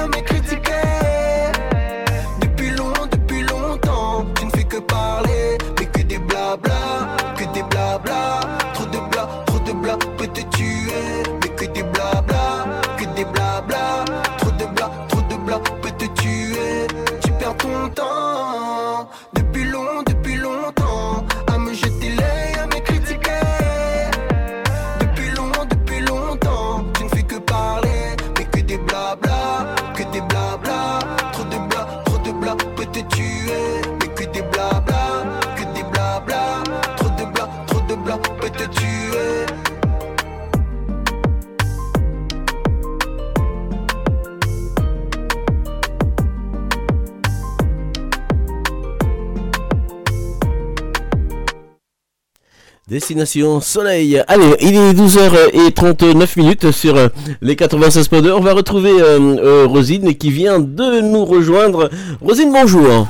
Destination Soleil. Allez, il est 12h39 minutes sur euh, les 96.2. On va retrouver euh, euh, Rosine qui vient de nous rejoindre. Rosine, bonjour.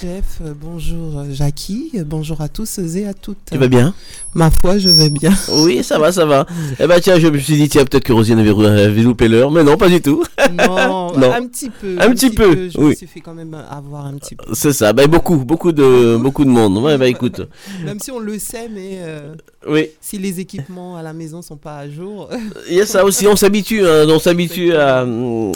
Jeff, bonjour Jackie, bonjour à tous et à toutes. Tu vas bien? Ma foi, je vais bien. Oui, ça va, ça va. Eh ben tiens, je me suis dit, tiens, peut-être que Rosine avait, loupé l'heure, mais non, pas du tout. Non, Non. un petit peu. Un petit peu, Je oui. me suis fait quand même avoir un petit peu. C'est ça, ben beaucoup, beaucoup de, beaucoup de monde. Ouais, bah écoute. Même si on le sait, mais euh, Oui. si les équipements à la maison sont pas à jour. Il y a ça aussi, on s'habitue, hein, on s'habitue à,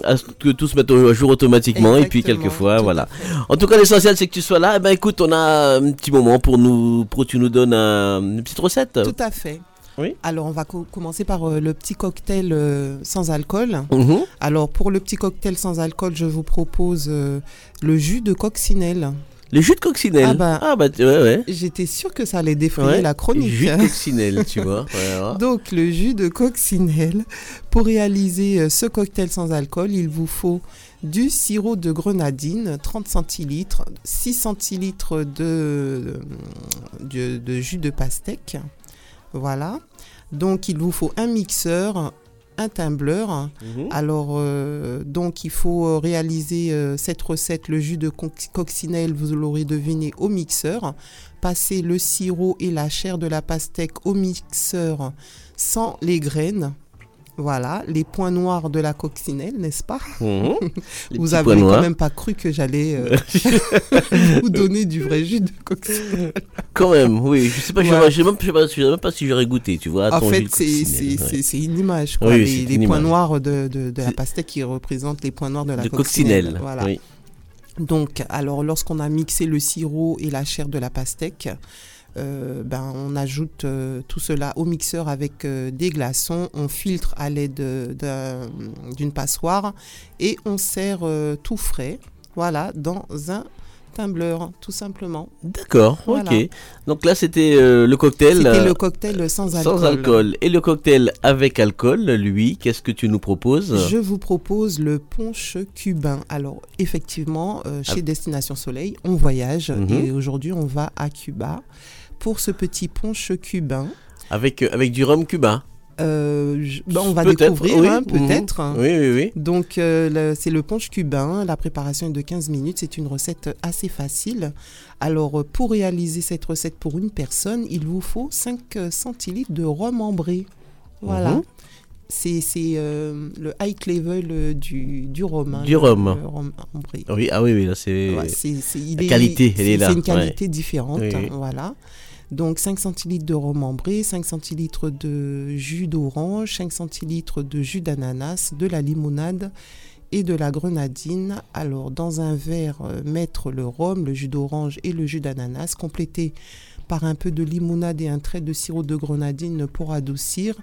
à ce que tout se mette au jour automatiquement et puis quelquefois, voilà. En tout cas, l'essentiel c'est que tu sois là. Eh ben écoute, on a un petit moment pour nous, pour que tu nous donnes un- une petite recette. Tout à fait. Oui. Alors, on va co- commencer par euh, le petit cocktail euh, sans alcool. Mhm. Alors, pour le petit cocktail sans alcool, je vous propose euh, le jus de coccinelle. Le jus de coccinelle. Ah bah, Ah bah, ouais, ouais. J'étais sûre que ça allait défrayer Ouais, la chronique. jus de coccinelle, tu vois. Donc, le jus de coccinelle. Pour réaliser ce cocktail sans alcool, il vous faut du sirop de grenadine, 30 centilitres, 6 centilitres de, de, de jus de pastèque. Voilà. Donc, il vous faut un mixeur, un tumbler. Mhm. Alors, euh, donc, il faut euh, réaliser euh, cette recette, le jus de co- coccinelle, vous l'aurez deviné, au mixeur. Passer le sirop et la chair de la pastèque au mixeur sans les graines. Voilà, les points noirs de la coccinelle, n'est-ce pas Mhm. Vous avez quand noirs. même pas cru que j'allais euh, vous donner du vrai jus de coccinelle. Quand même, oui. Je sais pas, je sais même, je sais pas, je sais même pas si j'aurais goûté, tu vois. En ton fait, c'est- ouais. une image. Quoi. Oui, les points noirs de, de- de la pastèque qui représentent les points noirs de la De coccinelle. coccinelle, Voilà. oui. Donc, alors, lorsqu'on a mixé le sirop et la chair de la pastèque, ben, on ajoute euh, tout cela au mixeur avec euh, des glaçons, on filtre à l'aide euh, d'un- d'une passoire et on sert euh, tout frais, voilà, dans un tumbler, tout simplement. D'accord, Voilà. ok. Donc là, c'était euh, le cocktail. C'était euh, le cocktail sans Sans alcool. Et le cocktail avec alcool, lui, qu'est-ce que tu nous proposes? Je vous propose le punch cubain. Alors, effectivement, euh, chez Ah. Destination Soleil, on voyage Mhm. et aujourd'hui, on va à Cuba pour ce petit punch cubain. Avec, euh, avec du rhum cubain. Euh, je- bah, on va découvrir, oui. hein, peut-être. Oui, oui, oui. Donc, euh, c'est le punch cubain. La préparation est de 15 minutes. C'est une recette assez facile. Alors, pour réaliser cette recette pour une personne, il vous faut 5 euh, centilitres de rhum ambré. Voilà. Mhm. C'est euh, le high level du, du rhum. hein, Du rhum. le rhum ambré. Oui, ah oui, oui, là, c'est. Ouais, la est- qualité, elle c'est- est là. C'est une qualité ouais. différente. Oui, oui. Voilà. Donc 5 centilitres de rhum ambré, 5 centilitres de jus d'orange, 5 centilitres de jus d'ananas, de la limonade et de la grenadine. Alors dans un verre, euh, mettre le rhum, le jus d'orange et le jus d'ananas, compléter par un peu de limonade et un trait de sirop de grenadine pour adoucir.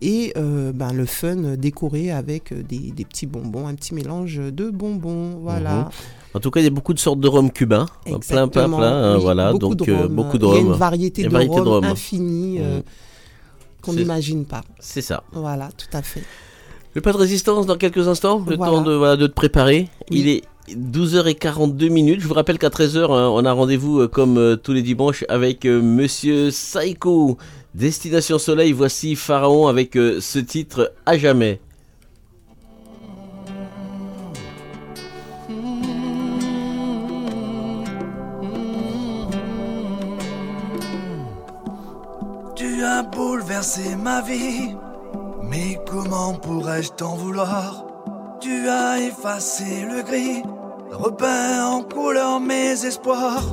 Et euh, ben, le fun décoré avec des, des petits bonbons, un petit mélange de bonbons. Voilà. Mhm. En tout cas, il y a beaucoup de sortes de rhum cubain. Plein, plein, Exactement, plein. hein, oui, voilà, beaucoup donc de euh, rhum. beaucoup de Il y a rhum. une variété, Il y a de, une variété rhum rhum. infinie euh, qu'on n'imagine pas. C'est ça. Voilà, tout à fait. Le pas de résistance dans quelques instants, le Voilà. temps de, voilà, de te préparer. Il est 12h42 minutes. Je vous rappelle qu'à 13h, hein, on a rendez-vous euh, comme euh, tous les dimanches avec euh, Monsieur Saiko. Destination Soleil, voici Pharaon avec euh, ce titre à jamais. Tu as bouleversé ma vie, mais comment pourrais-je t'en vouloir? Tu as effacé le gris, repeint en couleur mes espoirs.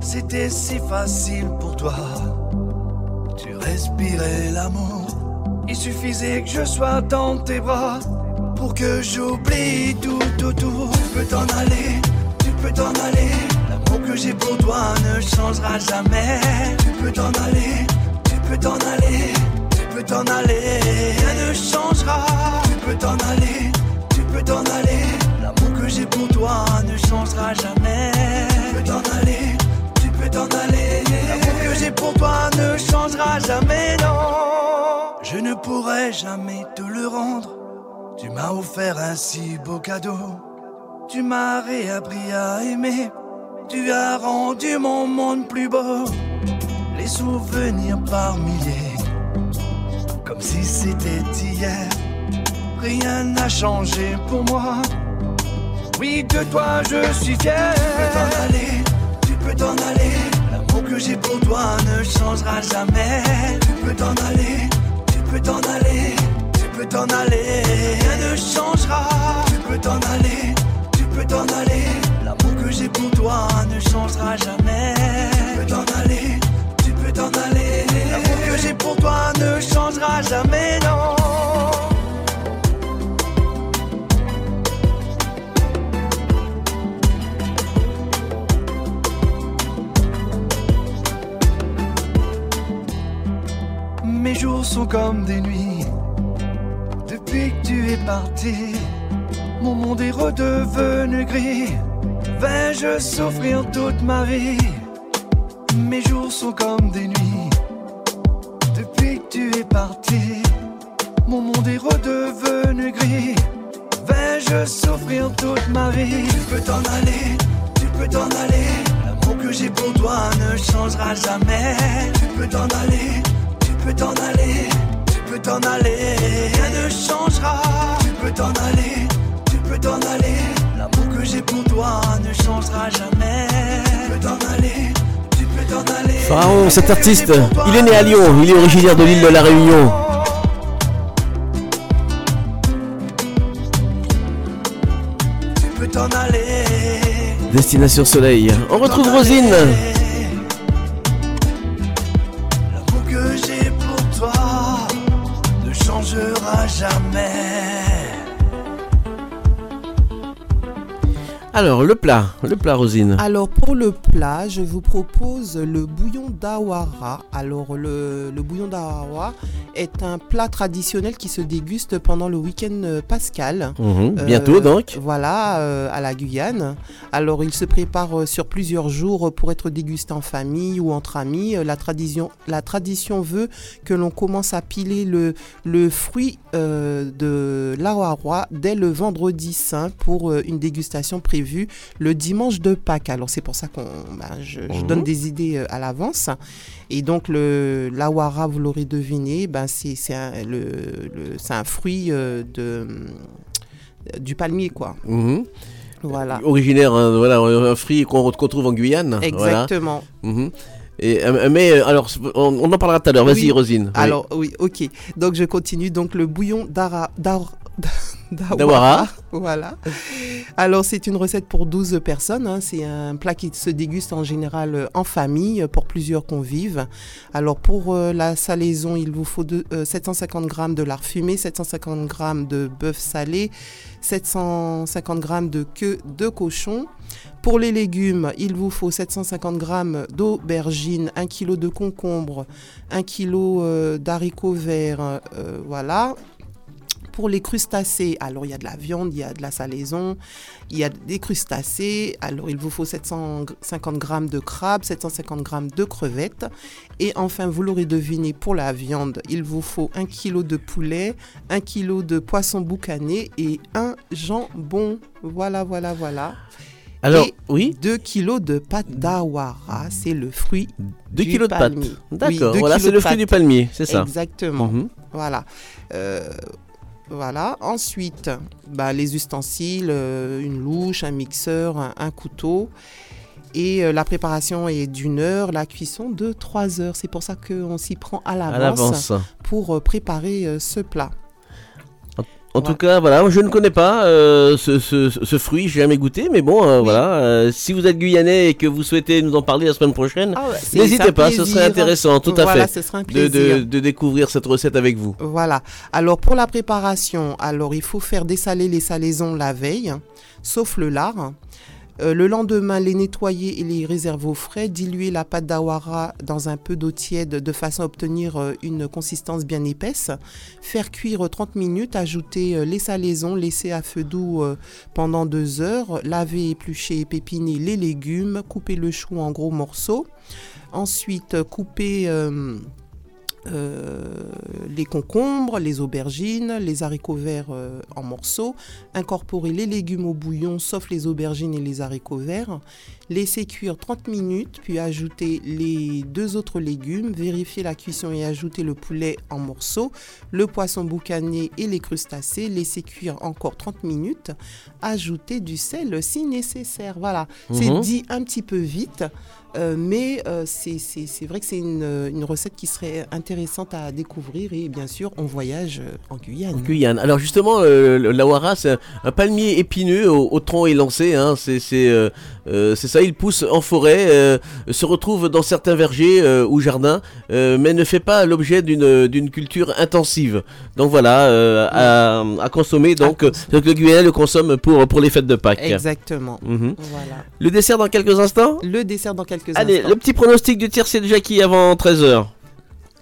C'était si facile pour toi. Tu respirais l'amour, il suffisait que je sois dans tes bras pour que j'oublie tout, tout, tout. Tu peux t'en aller, tu peux t'en aller. L'amour que j'ai pour toi ne changera jamais. Tu peux t'en aller, tu peux t'en aller, peux t'en aller. Rien ne changera. Tu peux t'en aller, tu peux t'en aller. L'amour que j'ai pour toi ne changera jamais. Tu peux t'en aller, tu peux t'en aller. L'amour que j'ai pour toi ne changera jamais, non. Je ne pourrai jamais te le rendre. Tu m'as offert un si beau cadeau. Tu m'as réappris à aimer. Tu as rendu mon monde plus beau. Les souvenirs par milliers. Comme si c'était hier. Rien n'a changé pour moi. Oui, de toi je suis fier. Tu peux t'en aller, tu peux t'en aller. L'amour que j'ai pour toi ne changera jamais. Tu peux t'en aller, tu peux t'en aller. Tu peux t'en aller, rien ne changera. Tu peux t'en aller, tu peux t'en aller. L'amour que j'ai pour toi ne changera jamais. Tu peux t'en aller, tu peux t'en aller. J'ai pour toi ne changera jamais, non. Mes jours sont comme des nuits. Depuis que tu es parti, mon monde est redevenu gris. Vais-je souffrir toute ma vie? Mes jours sont comme des nuits. Tu es parti, mon monde est redevenu gris. Vais-je souffrir toute ma vie? Tu peux t'en aller, tu peux t'en aller. L'amour que j'ai pour toi ne changera jamais. Tu peux t'en aller, tu peux t'en aller. Tu peux t'en aller, rien ne changera. Tu peux t'en aller, tu peux t'en aller. L'amour que j'ai pour toi ne changera jamais. Tu peux t'en aller, Pharaon, cet artiste, il est né à Lyon, il est originaire de l'île de la Réunion. Destination Soleil. On retrouve Rosine. Alors, le plat, le plat Rosine. Alors pour le plat, je vous propose le bouillon d'awara. Alors le, le bouillon d'awara est un plat traditionnel qui se déguste pendant le week-end euh, pascal. Mhm, bientôt, donc. Voilà, euh, à la Guyane. Alors il se prépare euh, sur plusieurs jours pour être dégusté en famille ou entre amis. Euh, La tradition, la tradition veut que l'on commence à piler le, le fruit euh, de l'awara dès le vendredi saint pour euh, une dégustation privée prévu le dimanche de Pâques. Alors c'est pour ça qu'on, ben, je, je Mhm. donne des idées euh, à l'avance. Et donc le l'awara, vous l'aurez deviné, ben c'est c'est un, le, le- un fruit euh, de du palmier quoi. Mhm. Voilà. Originaire, hein, voilà, un fruit qu'on qu'on trouve en Guyane. voilà. Exactement. Mhm. Et, euh, mais euh, alors, on, on en parlera tout à l'heure. Vas-y, Oui. Rosine. Oui. Alors, oui, ok. Donc, je continue. Donc, le bouillon d'ara, d'ar- d'awara. D'awara. Voilà. Alors, c'est une recette pour 12 personnes. hein. C'est un plat qui se déguste en général euh, en famille euh, pour plusieurs convives. Alors, pour euh, la salaison, il vous faut deux- euh, 750 g de lard fumé, 750 g de bœuf salé, 750 g de queue de cochon. Pour les légumes, il vous faut 750 g d'aubergines, 1 kg de concombre, 1 kg euh, d'haricots verts, voilà. Pour les crustacés, alors il y a de la viande, il y a de la salaison, il y a des crustacés. Alors il vous faut 750 g de crabes, 750 g de crevettes. Et enfin, vous l'aurez deviné, pour la viande, il vous faut 1 kg de poulet, 1 kg de poisson boucané et un jambon. Voilà, voilà, voilà. Alors, Et oui 2 kg de pâte d'awara, c'est le fruit 2 du kilos de pâtes. palmier. D'accord, voilà, kilos c'est de le fruit du palmier, c'est ça. Exactement. Mhm. Voilà. Euh, voilà. Ensuite, bah, les ustensiles, euh, une louche, un mixeur, un, un couteau. Et euh, la préparation est d'une heure, la cuisson de trois heures. C'est pour ça qu'on s'y prend à l'avance pour euh, préparer ce plat. En tout cas, voilà, je ne connais pas euh, ce, ce- ce fruit, j'ai jamais goûté, mais bon, euh, voilà. euh, si vous êtes guyanais et que vous souhaitez nous en parler la semaine prochaine, Ah ouais, n'hésitez pas, ce serait intéressant, tout à fait, ce serait un de, de- plaisir. de découvrir cette recette avec vous. Voilà. Alors pour la préparation, alors il faut faire dessaler les salaisons la veille, hein, sauf le lard. Euh, le lendemain, les nettoyer et les réserver au frais. Diluer la pâte d'awara dans un peu d'eau tiède de façon à obtenir euh, une consistance bien épaisse. Faire cuire 30 minutes. Ajouter euh, les salaisons. Laisser à feu doux euh, pendant deux heures. Laver, éplucher et pépiner les légumes. Couper le chou en gros morceaux. Ensuite, euh, couper... euh, euh, les concombres, les aubergines, les haricots verts euh, en morceaux, incorporer les légumes au bouillon sauf les aubergines et les haricots verts, laisser cuire 30 minutes, puis ajouter les deux autres légumes, vérifier la cuisson et ajouter le poulet en morceaux, le poisson boucané et les crustacés, laisser cuire encore 30 minutes, ajouter du sel si nécessaire. Voilà, c'est Mhm. dit un petit peu vite. Euh, mais euh, c'est vrai que c'est une, une recette qui serait intéressante à découvrir et bien sûr on voyage euh, en Guyane. Guyane. Alors justement, euh, l'awara, c'est un, un palmier épineux au, au tronc élancé. Hein, c'est euh, c'est ça, il pousse en forêt, se retrouve dans certains vergers ou jardins, mais ne fait pas l'objet d'une culture intensive. Donc voilà, à, à consommer. Donc, donc le Guyanais le consomme pour, pour les fêtes de Pâques. Exactement. Mhm. Voilà. Le dessert dans quelques instants? Le dessert dans quelques Allez, instants. le petit pronostic du tiercé de Jackie avant 13h.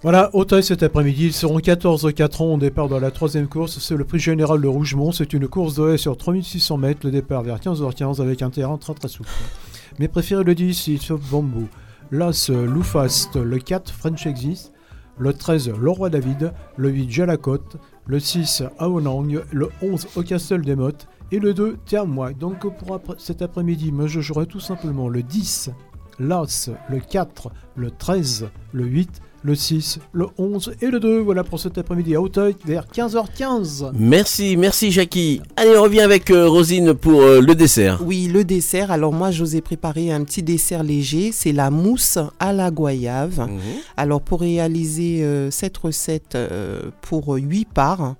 Voilà, Auteuil cet après-midi, ils seront 14 4 ans au départ dans la troisième course. C'est le prix général de Rougemont. C'est une course de haie sur 3600 mètres. Le départ vers 15h15 avec un terrain très très souple. Mes préférés le 10, ils sont Bambou. L'As, Loufast. Le 4, French Exist. Le 13, Le Roi David. Le 8, Jalacote. Le 6, Aonang. Le 11, Au Castle des Mottes. Et le 2, Termois. Donc pour après- cet après-midi, moi je jouerai tout simplement le 10, l'As, le 4, le 13, le 8, le 6, le 11 et le 2. Voilà pour cet après-midi à Auteuil vers 15h15. Merci, merci Jackie. Allez, on revient avec euh, Rosine pour euh, le dessert. Oui, le dessert. Alors moi, je vous ai préparé un petit dessert léger. C'est la mousse à la goyave. Alors pour réaliser euh, cette recette euh, pour 8 parts,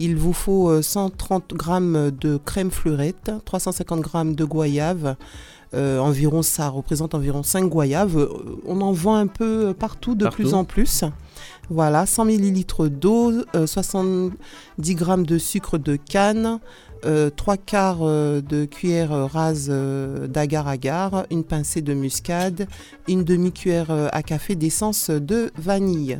il vous faut euh, 130 g de crème fleurette, 350 g de goyave. Euh, environ, ça représente environ 5 goyaves. Euh, On en vend un peu euh, partout de Partout. plus en plus. Voilà, 100 ml d'eau, euh, 70 g de sucre de canne, euh, trois quarts euh, de cuillère euh, rase euh, d'agar-agar, une pincée de muscade, une demi-cuillère euh, à café d'essence de vanille.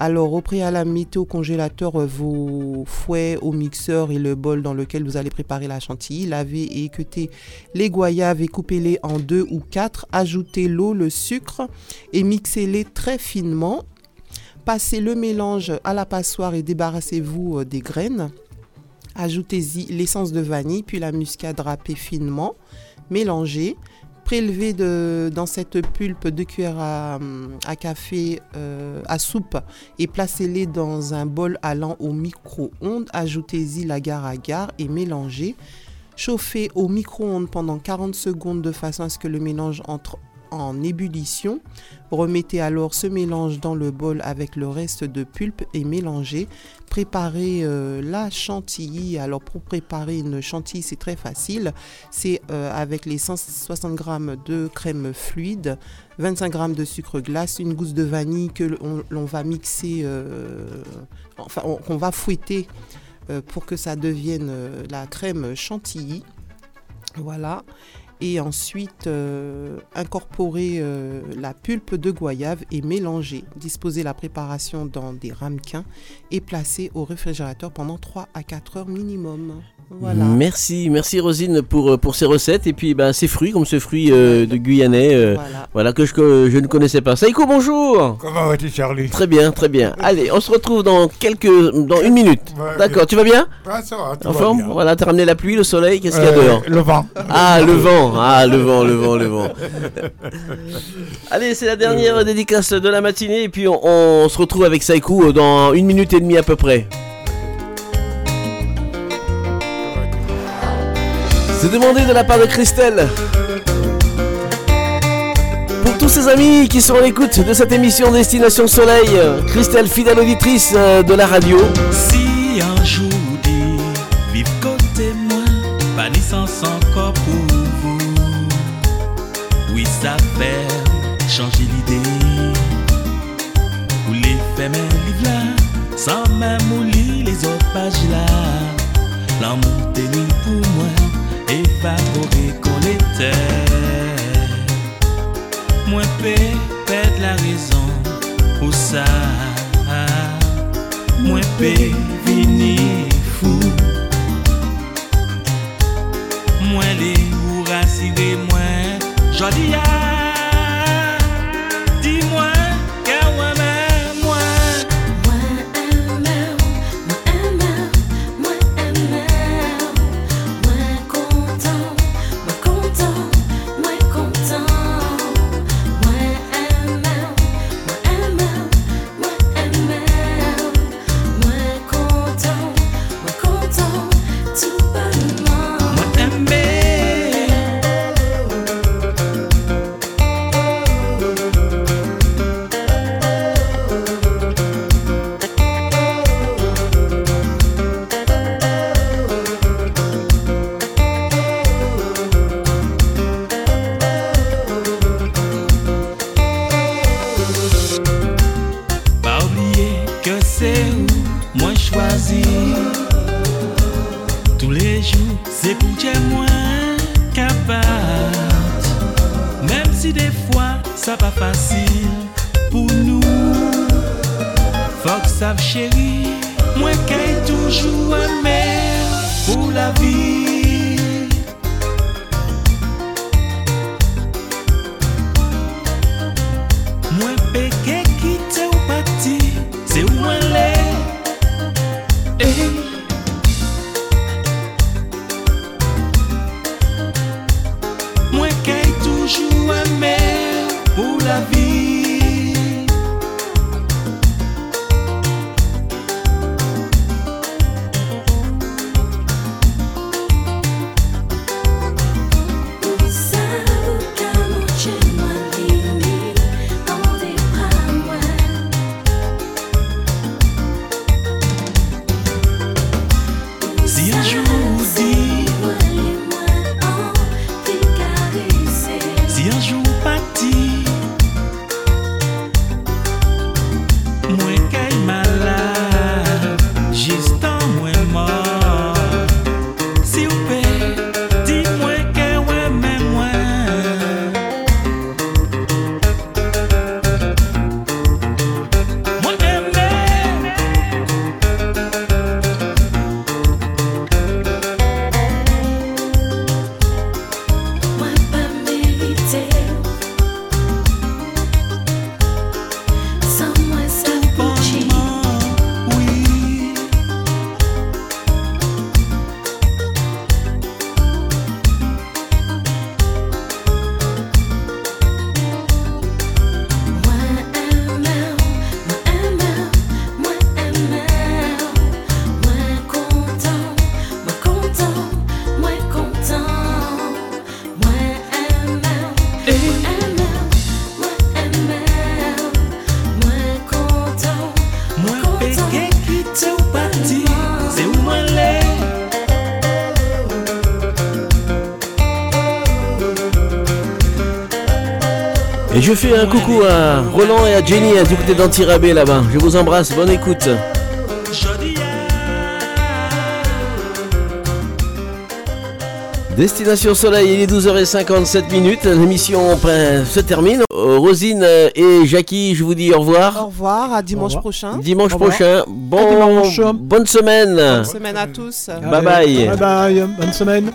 Alors au préalable, mettez au congélateur vos fouets au mixeur et le bol dans lequel vous allez préparer la chantilly. Lavez et équeutez les goyaves et coupez-les en deux ou quatre. Ajoutez l'eau, le sucre et mixez-les très finement. Passez le mélange à la passoire et débarrassez-vous euh, des graines. Ajoutez-y l'essence de vanille puis la muscade râpée finement. Mélanger. Prélever de, dans cette pulpe deux cuillères à, café euh, à soupe et placez-les dans un bol allant au micro-ondes. Ajoutez-y l'agar-agar et mélangez. Chauffez au micro-ondes pendant 40 secondes de façon à ce que le mélange entre en ébullition. Remettez alors ce mélange dans le bol avec le reste de pulpe et mélangez. Préparez euh, la chantilly. Alors pour préparer une chantilly, c'est très facile. C'est euh, avec les 160 g de crème fluide, 25 g de sucre glace, une gousse de vanille que l'on va mixer, euh, enfin on- qu'on va fouetter pour que ça devienne la crème chantilly. Voilà. Et ensuite, euh, incorporer euh, la pulpe de goyave et mélanger. Disposer la préparation dans des ramequins et placer au réfrigérateur pendant 3 à 4 heures minimum. Voilà. Merci, merci Rosine pour, euh, pour ces recettes et puis ben, ces fruits, comme ce fruit euh, de Guyanais, euh, Voilà. voilà. que je, que je ne connaissais pas. Saïko, bonjour Comment vas-tu, Charlie? Très bien, très bien. Allez, on se retrouve dans quelques, dans une minute. Ouais, D'accord, tu vas bien? Ouais, ça va, En forme bien. Voilà, t'as ramené la pluie, le soleil, qu'est-ce qu'il y a dehors? le vent. Ah, le vent, ah, le vent, le vent, le vent. Allez, c'est la dernière dédicace de la matinée et puis on, on se retrouve avec Saïkou dans une minute et demie à peu près. C'est demandé de la part de Christelle. Pour tous ses amis qui sont à l'écoute de cette émission Destination Soleil, Christelle, fidèle auditrice euh, de la radio. Si un jour dit, vive côté moi, pas ça fait changer l'idée. Vous les faites mes livres là, sans même oublier les autres pages là. L'amour tenu pour moi, évaporé qu'on était. Moi, paix, perdre la raison pour ça. Moi, paix, vini fou. Moi, les ou rassurez moi. Joliette. Ça pas facile pour nous. Faut que ça chérie, moi qui toujours aimé pour la vie. Je fais un coucou à Roland et à Jenny hein, du côté d'Antirabé là-bas. Je vous embrasse, bonne écoute. Destination Soleil, il est 12h57 minutes. L'émission ben, se termine. Euh, Rosine et Jackie, je vous dis au revoir. Au revoir, à dimanche prochain. Dimanche prochain. Bon, bonne semaine. Bonne semaine à tous. Bye bye. Bye bye, bonne semaine.